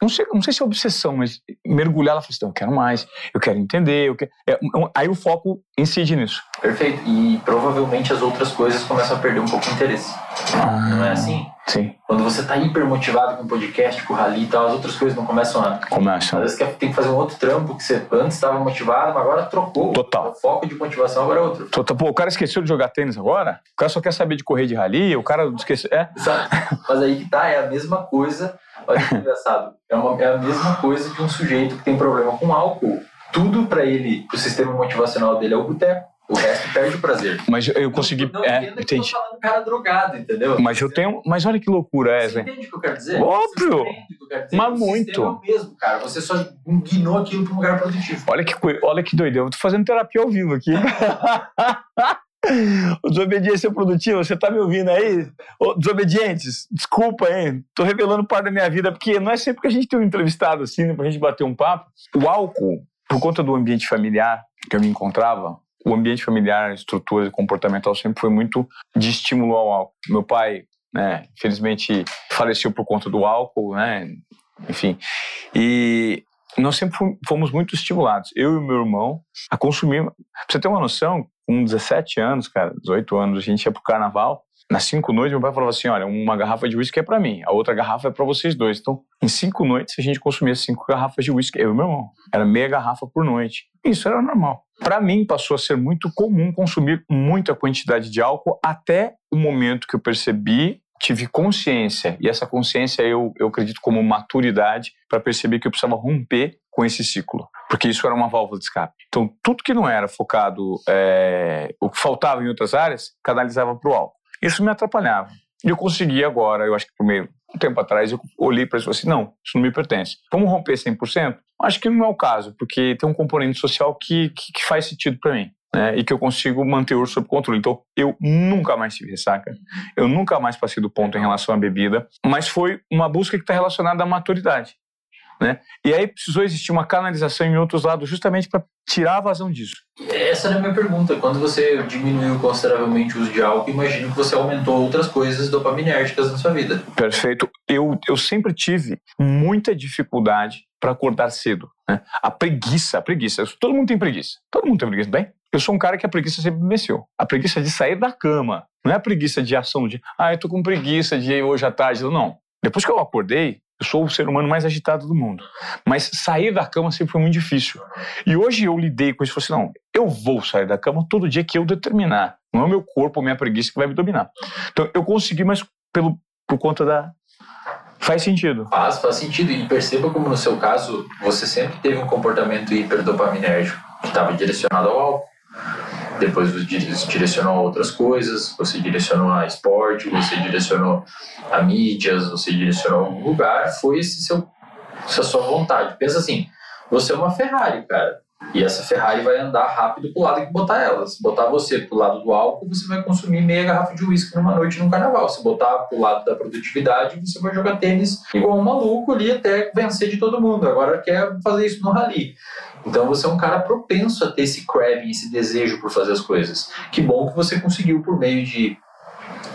não sei, não sei se é obsessão, mas mergulhar, ela fala assim, eu quero mais, eu quero entender, eu quero... É, aí o foco incide nisso. Perfeito. E provavelmente as outras coisas começam a perder um pouco o interesse. Ah, não é assim? Sim. Quando você está hiper motivado com o podcast, com o rally e tal, as outras coisas não começam a. Começam. Às vezes tem que fazer um outro trampo que você antes estava motivado, mas agora trocou. Total. O foco de motivação agora é outro. Total. Pô, o cara esqueceu de jogar tênis agora? O cara só quer saber de correr de rally, o cara esqueceu. É. Exato. Mas aí que tá, é a mesma coisa Olha que engraçado. É, uma, é a mesma coisa de um sujeito que tem problema com álcool. Tudo para ele, o sistema motivacional dele é o boteco. O resto perde o prazer. Mas eu consegui. Não, é, entenda que eu tô falando cara drogado, entendeu? Mas eu tenho. Mas olha que loucura é essa. Você entende o que eu quero dizer? Óbvio! Dizer? Mas o muito. É o mesmo, cara. Você só guinou aquilo para um lugar produtivo. Olha que, olha que doideira. Eu tô fazendo terapia ao vivo aqui. Desobediência produtiva, você tá me ouvindo aí? Desobedientes, desculpa, hein? Tô revelando parte da minha vida, porque não é sempre que a gente tem um entrevistado assim, né, pra gente bater um papo. O álcool, por conta do ambiente familiar que eu me encontrava, o ambiente familiar, estrutura comportamental sempre foi muito de estímulo ao álcool. Meu pai, né, infelizmente, faleceu por conta do álcool, né? Enfim. E nós sempre fomos muito estimulados, eu e meu irmão, a consumir. Pra você ter uma noção, com 17 anos, cara, 18 anos, a gente ia pro carnaval. Nas cinco noites, meu pai falava assim: olha, uma garrafa de uísque é para mim, a outra garrafa é para vocês dois. Então, em cinco noites, a gente consumia cinco garrafas de uísque, eu e meu irmão. Era meia garrafa por noite. Isso era normal. Para mim, passou a ser muito comum consumir muita quantidade de álcool até o momento que eu percebi tive consciência, e essa consciência eu, eu acredito como maturidade, para perceber que eu precisava romper com esse ciclo, porque isso era uma válvula de escape. Então, tudo que não era focado, é, o que faltava em outras áreas, canalizava para o álcool. Isso me atrapalhava. E eu consegui agora, eu acho que por meio um tempo atrás, eu olhei para isso e falei assim, não, isso não me pertence. Vamos romper 100%? Acho que não é o caso, porque tem um componente social que, que, que faz sentido para mim né, e que eu consigo manter o sob controle. Então, eu nunca mais tive ressaca, eu nunca mais passei do ponto em relação à bebida, mas foi uma busca que está relacionada à maturidade. Né? E aí precisou existir uma canalização em outros lados justamente para tirar a vazão disso. Essa era a minha pergunta. Quando você diminuiu consideravelmente o uso de álcool, imagino que você aumentou outras coisas dopaminérgicas na sua vida. Perfeito. Eu, eu sempre tive muita dificuldade para acordar cedo. Né? A preguiça, a preguiça. Todo mundo tem preguiça. Todo mundo tem preguiça, bem? Eu sou um cara que a preguiça sempre me mexeu. A preguiça de sair da cama. Não é a preguiça de ação de, ah, eu tô com preguiça de hoje à tarde. Não. Depois que eu acordei, eu sou o ser humano mais agitado do mundo. Mas sair da cama sempre foi muito difícil. E hoje eu lidei com isso. Falei assim, não, eu vou sair da cama todo dia que eu determinar. Não é o meu corpo ou minha preguiça que vai me dominar. Então eu consegui, mas pelo, por conta da. Faz sentido. Faz, faz sentido. E perceba como no seu caso, você sempre teve um comportamento hiperdopaminérgico que estava direcionado ao álcool depois você direcionou a outras coisas, você direcionou a esporte, você direcionou a mídias, você direcionou a algum lugar, foi esse seu, essa sua vontade. Pensa assim, você é uma Ferrari, cara, e essa Ferrari vai andar rápido pro lado que botar ela. Se botar você pro lado do álcool, você vai consumir meia garrafa de uísque numa noite no carnaval. Se botar pro lado da produtividade, você vai jogar tênis igual um maluco ali até vencer de todo mundo. Agora quer fazer isso no rally. Então você é um cara propenso a ter esse craving, esse desejo por fazer as coisas. Que bom que você conseguiu por meio de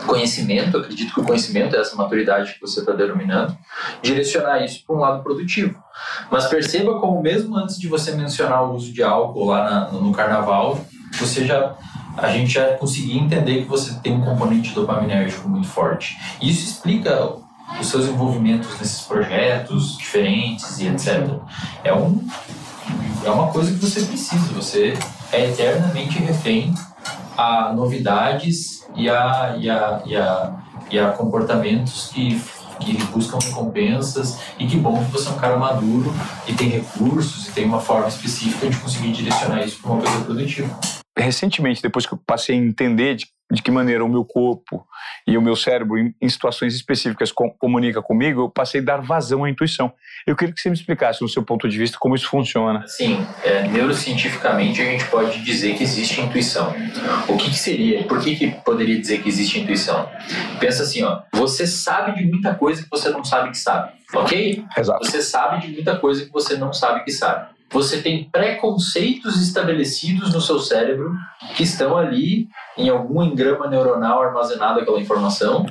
conhecimento, acredito que o conhecimento é essa maturidade que você está denominando, direcionar isso para um lado produtivo. Mas perceba como mesmo antes de você mencionar o uso de álcool lá na, no carnaval, você já a gente já conseguia entender que você tem um componente dopaminérgico muito forte. Isso explica os seus envolvimentos nesses projetos diferentes e etc. É, um, é uma coisa que você precisa, você é eternamente refém a novidades e a, e a, e a, e a comportamentos que, que buscam recompensas e que bom que você é um cara maduro e tem recursos e tem uma forma específica de conseguir direcionar isso para uma coisa produtiva. Recentemente, depois que eu passei a entender de de que maneira o meu corpo e o meu cérebro, em, situações específicas, com, comunica comigo, eu passei a dar vazão à intuição. Eu queria que você me explicasse, no seu ponto de vista, como isso funciona. Sim, é, neurocientificamente a gente pode dizer que existe intuição. O que, que seria? Por que, que poderia dizer que existe intuição? Pensa assim, ó, você sabe de muita coisa que você não sabe que sabe, ok? Exato. Você sabe de muita coisa que você não sabe que sabe você tem preconceitos estabelecidos no seu cérebro que estão ali em algum engrama neuronal armazenado aquela informação,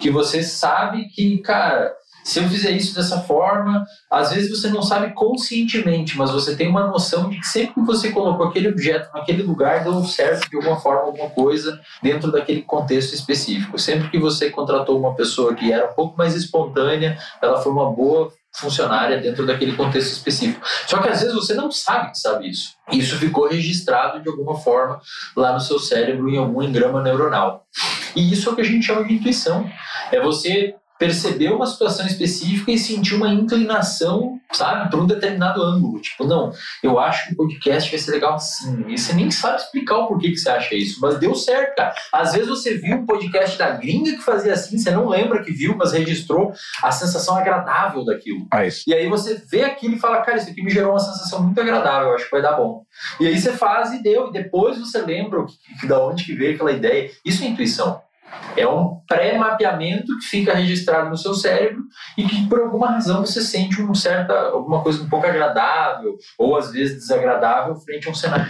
que você sabe que, cara, se eu fizer isso dessa forma, às vezes você não sabe conscientemente, mas você tem uma noção de que sempre que você colocou aquele objeto naquele lugar, deu certo de alguma forma alguma coisa dentro daquele contexto específico. Sempre que você contratou uma pessoa que era um pouco mais espontânea, ela foi uma boa funcionária dentro daquele contexto específico. Só que às vezes você não sabe que sabe isso. Isso ficou registrado de alguma forma lá no seu cérebro em algum engrama neuronal. E isso é o que a gente chama de intuição. É você perceber uma situação específica e sentir uma inclinação, sabe, para um determinado ângulo. Tipo, não, eu acho que o podcast vai ser legal assim. E você nem sabe explicar o porquê que você acha isso, mas deu certo, cara. Às vezes você viu um podcast da gringa que fazia assim, você não lembra que viu, mas registrou a sensação agradável daquilo. Ah, e aí você vê aquilo e fala, cara, isso aqui me gerou uma sensação muito agradável, acho que vai dar bom. E aí você faz e deu, e depois você lembra o que, que, da onde que veio aquela ideia. Isso é intuição. É um pré-mapeamento que fica registrado no seu cérebro e que por alguma razão você sente um certa, alguma coisa um pouco agradável ou às vezes desagradável frente a um cenário.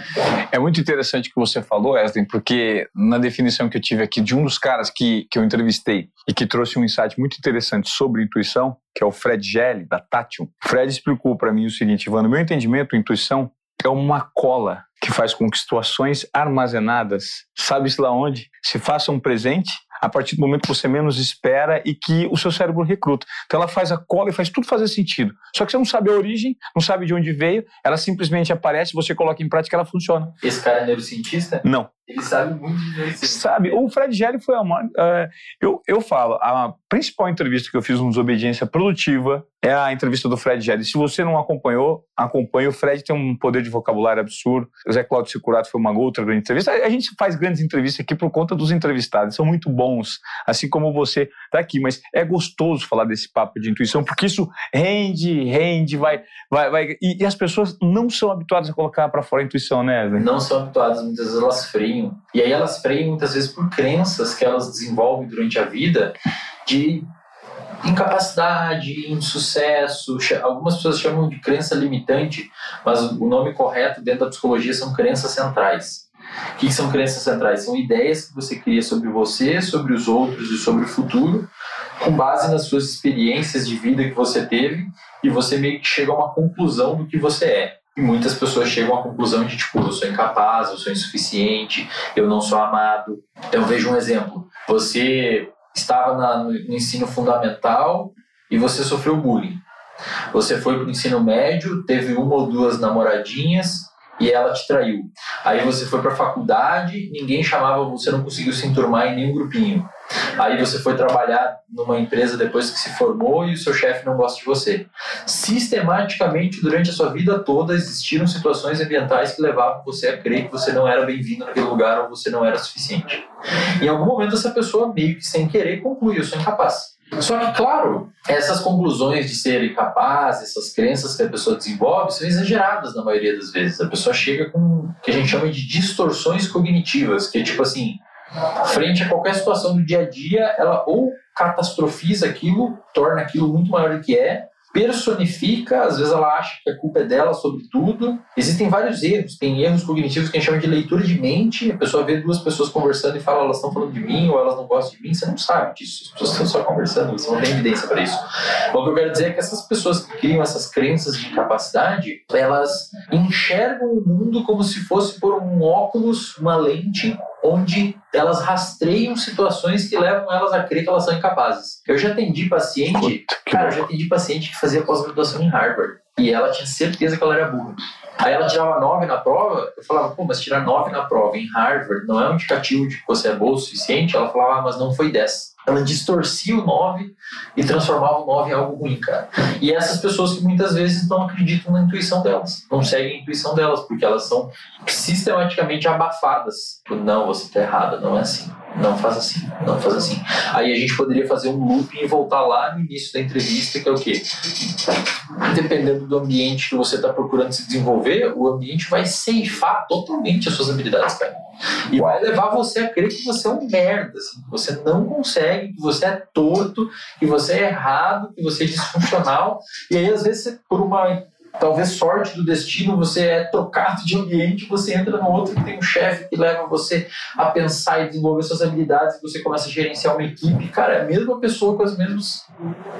É muito interessante o que você falou, Wesley, porque na definição que eu tive aqui de um dos caras que, que eu entrevistei e que trouxe um insight muito interessante sobre intuição, que é o Fred Gelli, da Tatium. Fred explicou para mim o seguinte, Ivan, no meu entendimento, intuição é uma cola que faz com que situações armazenadas, sabe-se lá onde, se façam presente a partir do momento que você menos espera e que o seu cérebro recruta. Então ela faz a cola e faz tudo fazer sentido. Só que você não sabe a origem, não sabe de onde veio, ela simplesmente aparece, você coloca em prática, ela funciona. Esse cara é neurocientista? Não. Ele sabe muito de neurociência. Sabe. O Fred Gelli foi a maior, uh, eu, eu falo, a principal entrevista que eu fiz no Desobediência Produtiva é a entrevista do Fred Gelli. Se você não acompanhou, acompanhe. O Fred tem um poder de vocabulário absurdo. O Zé Cláudio Securato foi uma outra grande entrevista. A gente faz grandes entrevistas aqui por conta dos entrevistados. São muito bons, assim como você está aqui. Mas é gostoso falar desse papo de intuição, porque isso rende, rende, vai... vai, vai e, e as pessoas não são habituadas a colocar para fora a intuição, né? Não são habituadas, muitas vezes elas freiam. E aí elas freiam muitas vezes por crenças que elas desenvolvem durante a vida de incapacidade, insucesso. Algumas pessoas chamam de crença limitante, mas o nome correto dentro da psicologia são crenças centrais. O que são crenças centrais? São ideias que você cria sobre você, sobre os outros e sobre o futuro, com base nas suas experiências de vida que você teve, e você meio que chega a uma conclusão do que você é. E muitas pessoas chegam à conclusão de, tipo, eu sou incapaz, eu sou insuficiente, eu não sou amado. Então, veja um exemplo. Você estava na, no ensino fundamental e você sofreu bullying. Você foi para o ensino médio, teve uma ou duas namoradinhas e ela te traiu. Aí você foi para a faculdade, ninguém chamava, você não conseguiu se enturmar em nenhum grupinho. Aí você foi trabalhar numa empresa depois que se formou e o seu chefe não gosta de você. Sistematicamente, durante a sua vida toda, existiram situações ambientais que levavam você a crer que você não era bem-vindo naquele lugar ou você não era suficiente. Em algum momento, essa pessoa, meio que sem querer, conclui: eu sou incapaz. Só que, claro, essas conclusões de ser incapaz, essas crenças que a pessoa desenvolve, são exageradas na maioria das vezes. A pessoa chega com o que a gente chama de distorções cognitivas, que é tipo assim, frente a qualquer situação do dia a dia, ela ou catastrofiza aquilo, torna aquilo muito maior do que é, personifica, às vezes ela acha que a culpa é dela sobre tudo. Existem vários erros, tem erros cognitivos que a gente chama de leitura de mente. A pessoa vê duas pessoas conversando e fala, elas estão falando de mim ou elas não gostam de mim. Você não sabe disso, as pessoas estão só conversando, você não tem evidência para isso. o que eu quero dizer é que essas pessoas que criam essas crenças de incapacidade, elas enxergam o mundo como se fosse por um óculos, uma lente onde elas rastreiam situações que levam elas a crer que elas são incapazes. Eu já atendi paciente, cara, eu já atendi paciente que fazia pós-graduação em Harvard e ela tinha certeza que ela era burra. Aí ela tirava 9 na prova, eu falava, pô, mas tirar 9 na prova em Harvard não é um indicativo de que você é boa o suficiente? Ela falava, ah, mas não foi 10 ela distorcia o 9 e transformava o 9 em algo ruim, cara. E essas pessoas que muitas vezes não acreditam na intuição delas, não seguem a intuição delas, porque elas são sistematicamente abafadas. Não, você está errada, não é assim. Não faz assim, não faz assim. Aí a gente poderia fazer um looping e voltar lá no início da entrevista, que é o quê? Dependendo do ambiente que você está procurando se desenvolver, o ambiente vai ceifar totalmente as suas habilidades, cara. E vai levar você a crer que você é um merda, assim, que você não consegue, que você é torto, que você é errado, que você é disfuncional. E aí, às vezes, por uma talvez sorte do destino, você é trocado de ambiente, você entra no outro que tem um chefe que leva você a pensar e desenvolver suas habilidades, você começa a gerenciar uma equipe. Cara, é a mesma pessoa com as mesmas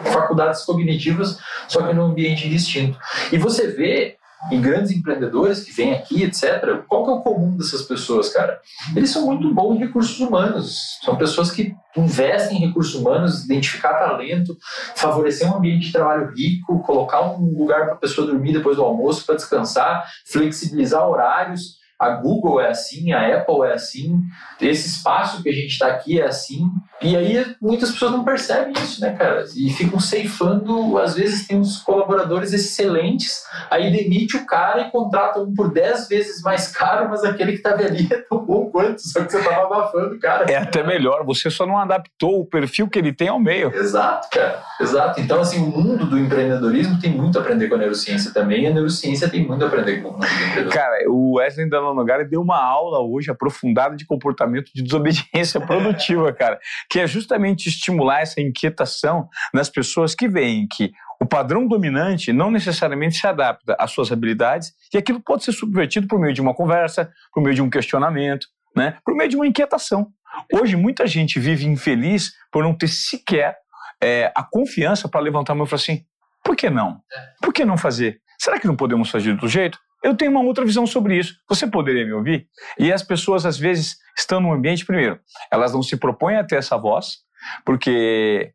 faculdades cognitivas, só que num ambiente distinto. E você vê em grandes empreendedores que vêm aqui, etc. Qual que é o comum dessas pessoas, cara? Eles são muito bons em recursos humanos. São pessoas que investem em recursos humanos, identificar talento, favorecer um ambiente de trabalho rico, colocar um lugar para a pessoa dormir depois do almoço para descansar, flexibilizar horários a Google é assim, a Apple é assim, esse espaço que a gente está aqui é assim. E aí muitas pessoas não percebem isso, né, cara? E ficam ceifando, às vezes tem uns colaboradores excelentes, aí demite o cara e contrata um por 10 vezes mais caro, mas aquele que estava ali é tão bom quanto, só que você estava abafando o cara. É até melhor, você só não adaptou o perfil que ele tem ao meio. Exato, cara. Exato. Então, assim, o mundo do empreendedorismo tem muito a aprender com a neurociência também, e a neurociência tem muito a aprender com o mundo do empreendedorismo. Cara, o Wesley da Nogara deu uma aula hoje aprofundada de comportamento de desobediência produtiva, cara, que é justamente estimular essa inquietação nas pessoas que veem que o padrão dominante não necessariamente se adapta às suas habilidades e aquilo pode ser subvertido por meio de uma conversa, por meio de um questionamento, né, por meio de uma inquietação. Hoje, muita gente vive infeliz por não ter sequer é, a confiança para levantar a mão e falar assim: por que não? Por que não fazer? Será que não podemos fazer outro jeito? Eu tenho uma outra visão sobre isso. Você poderia me ouvir? E as pessoas, às vezes, estão no ambiente, primeiro, elas não se propõem a ter essa voz, porque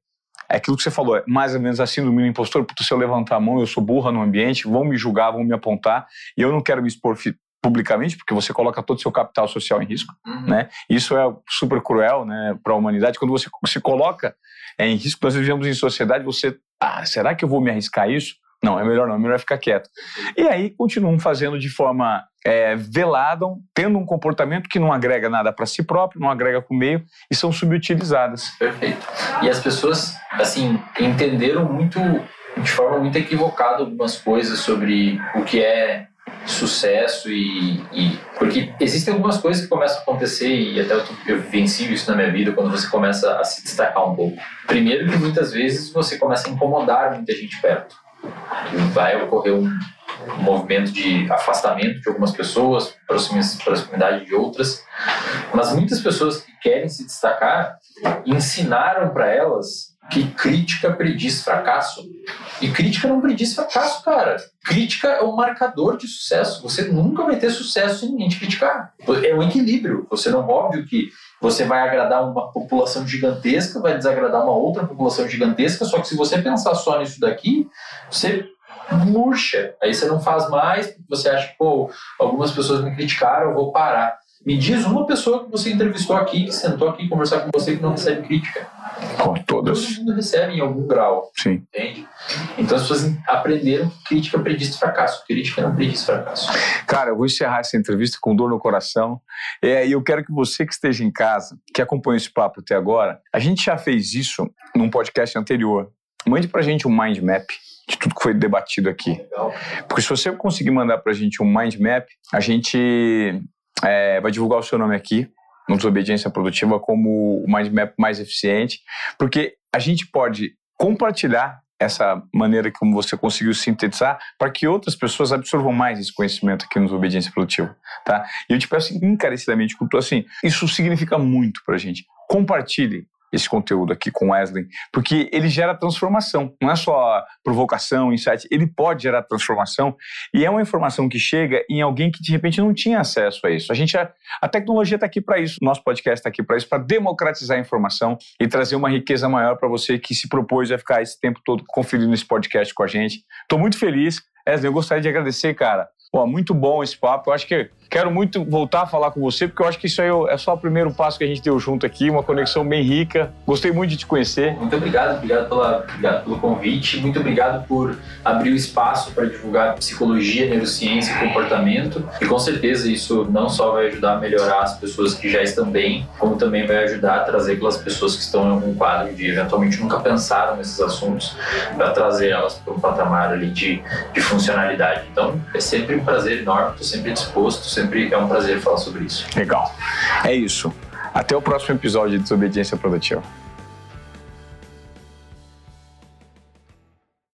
é aquilo que você falou, é mais ou menos assim do meu impostor, porque se eu levantar a mão, eu sou burra no ambiente, vão me julgar, vão me apontar, e eu não quero me expor publicamente, porque você coloca todo o seu capital social em risco, uhum. né? Isso é super cruel, né, para a humanidade. Quando você se coloca em risco, nós vivemos em sociedade, você, ah, será que eu vou me arriscar isso? Não, é melhor não, é melhor ficar quieto. E aí continuam fazendo de forma é, velada, tendo um comportamento que não agrega nada para si próprio, não agrega para o meio e são subutilizadas. Perfeito. E as pessoas, assim, entenderam muito, de forma muito equivocada algumas coisas sobre o que é sucesso e, e, porque existem algumas coisas que começam a acontecer e até eu, eu vivencio isso na minha vida quando você começa a se destacar um pouco. Primeiro que muitas vezes você começa a incomodar muita gente perto vai ocorrer um, movimento de afastamento de algumas pessoas, proximidade de outras, mas muitas pessoas que querem se destacar ensinaram para elas que crítica prediz fracasso. E crítica não prediz fracasso, cara. Crítica é um marcador de sucesso. Você nunca vai ter sucesso sem ninguém te criticar. É um equilíbrio. Você não, óbvio que você vai agradar uma população gigantesca, vai desagradar uma outra população gigantesca, só que se você pensar só nisso daqui, você murcha. Aí você não faz mais, porque você acha que, pô, algumas pessoas me criticaram, eu vou parar. Me diz uma pessoa que você entrevistou aqui, que sentou aqui conversar com você que não recebe crítica. Com todas. Todo mundo recebe em algum grau. Sim. Entende? Então as pessoas aprenderam que crítica prediz fracasso. Crítica não prediz fracasso. Cara, eu vou encerrar essa entrevista com dor no coração. É, e eu quero que você que esteja em casa, que acompanha esse papo até agora, a gente já fez isso num podcast anterior. Mande pra gente um mind map de tudo que foi debatido aqui. Legal. Porque se você conseguir mandar pra gente um mind map, a gente é, vai divulgar o seu nome aqui no Desobediência Produtiva como o mind map mais eficiente, porque a gente pode compartilhar essa maneira como você conseguiu sintetizar para que outras pessoas absorvam mais esse conhecimento aqui no Obediência Produtiva, tá? E eu te peço encarecidamente, como assim, isso significa muito para a gente. Compartilhe esse conteúdo aqui com Wesley, porque ele gera transformação, não é só provocação, insight, ele pode gerar transformação e é uma informação que chega em alguém que de repente não tinha acesso a isso. A gente a, a tecnologia está aqui para isso, nosso podcast está aqui para isso, para democratizar a informação e trazer uma riqueza maior para você que se propôs a ficar esse tempo todo conferindo esse podcast com a gente. Estou muito feliz. Wesley, eu gostaria de agradecer, cara. Pô, muito bom esse papo. Eu acho que Quero muito voltar a falar com você, porque eu acho que isso aí é só o primeiro passo que a gente deu junto aqui, uma conexão bem rica. Gostei muito de te conhecer. Muito obrigado, obrigado, pela, obrigado pelo convite, muito obrigado por abrir o espaço para divulgar psicologia, neurociência e comportamento. E com certeza isso não só vai ajudar a melhorar as pessoas que já estão bem, como também vai ajudar a trazer aquelas pessoas que estão em algum quadro de eventualmente nunca pensaram nesses assuntos, para trazer elas para um patamar ali de, de funcionalidade. Então é sempre um prazer enorme, estou sempre disposto, sempre é um prazer falar sobre isso. Legal. É isso. Até o próximo episódio de Desobediência Produtiva.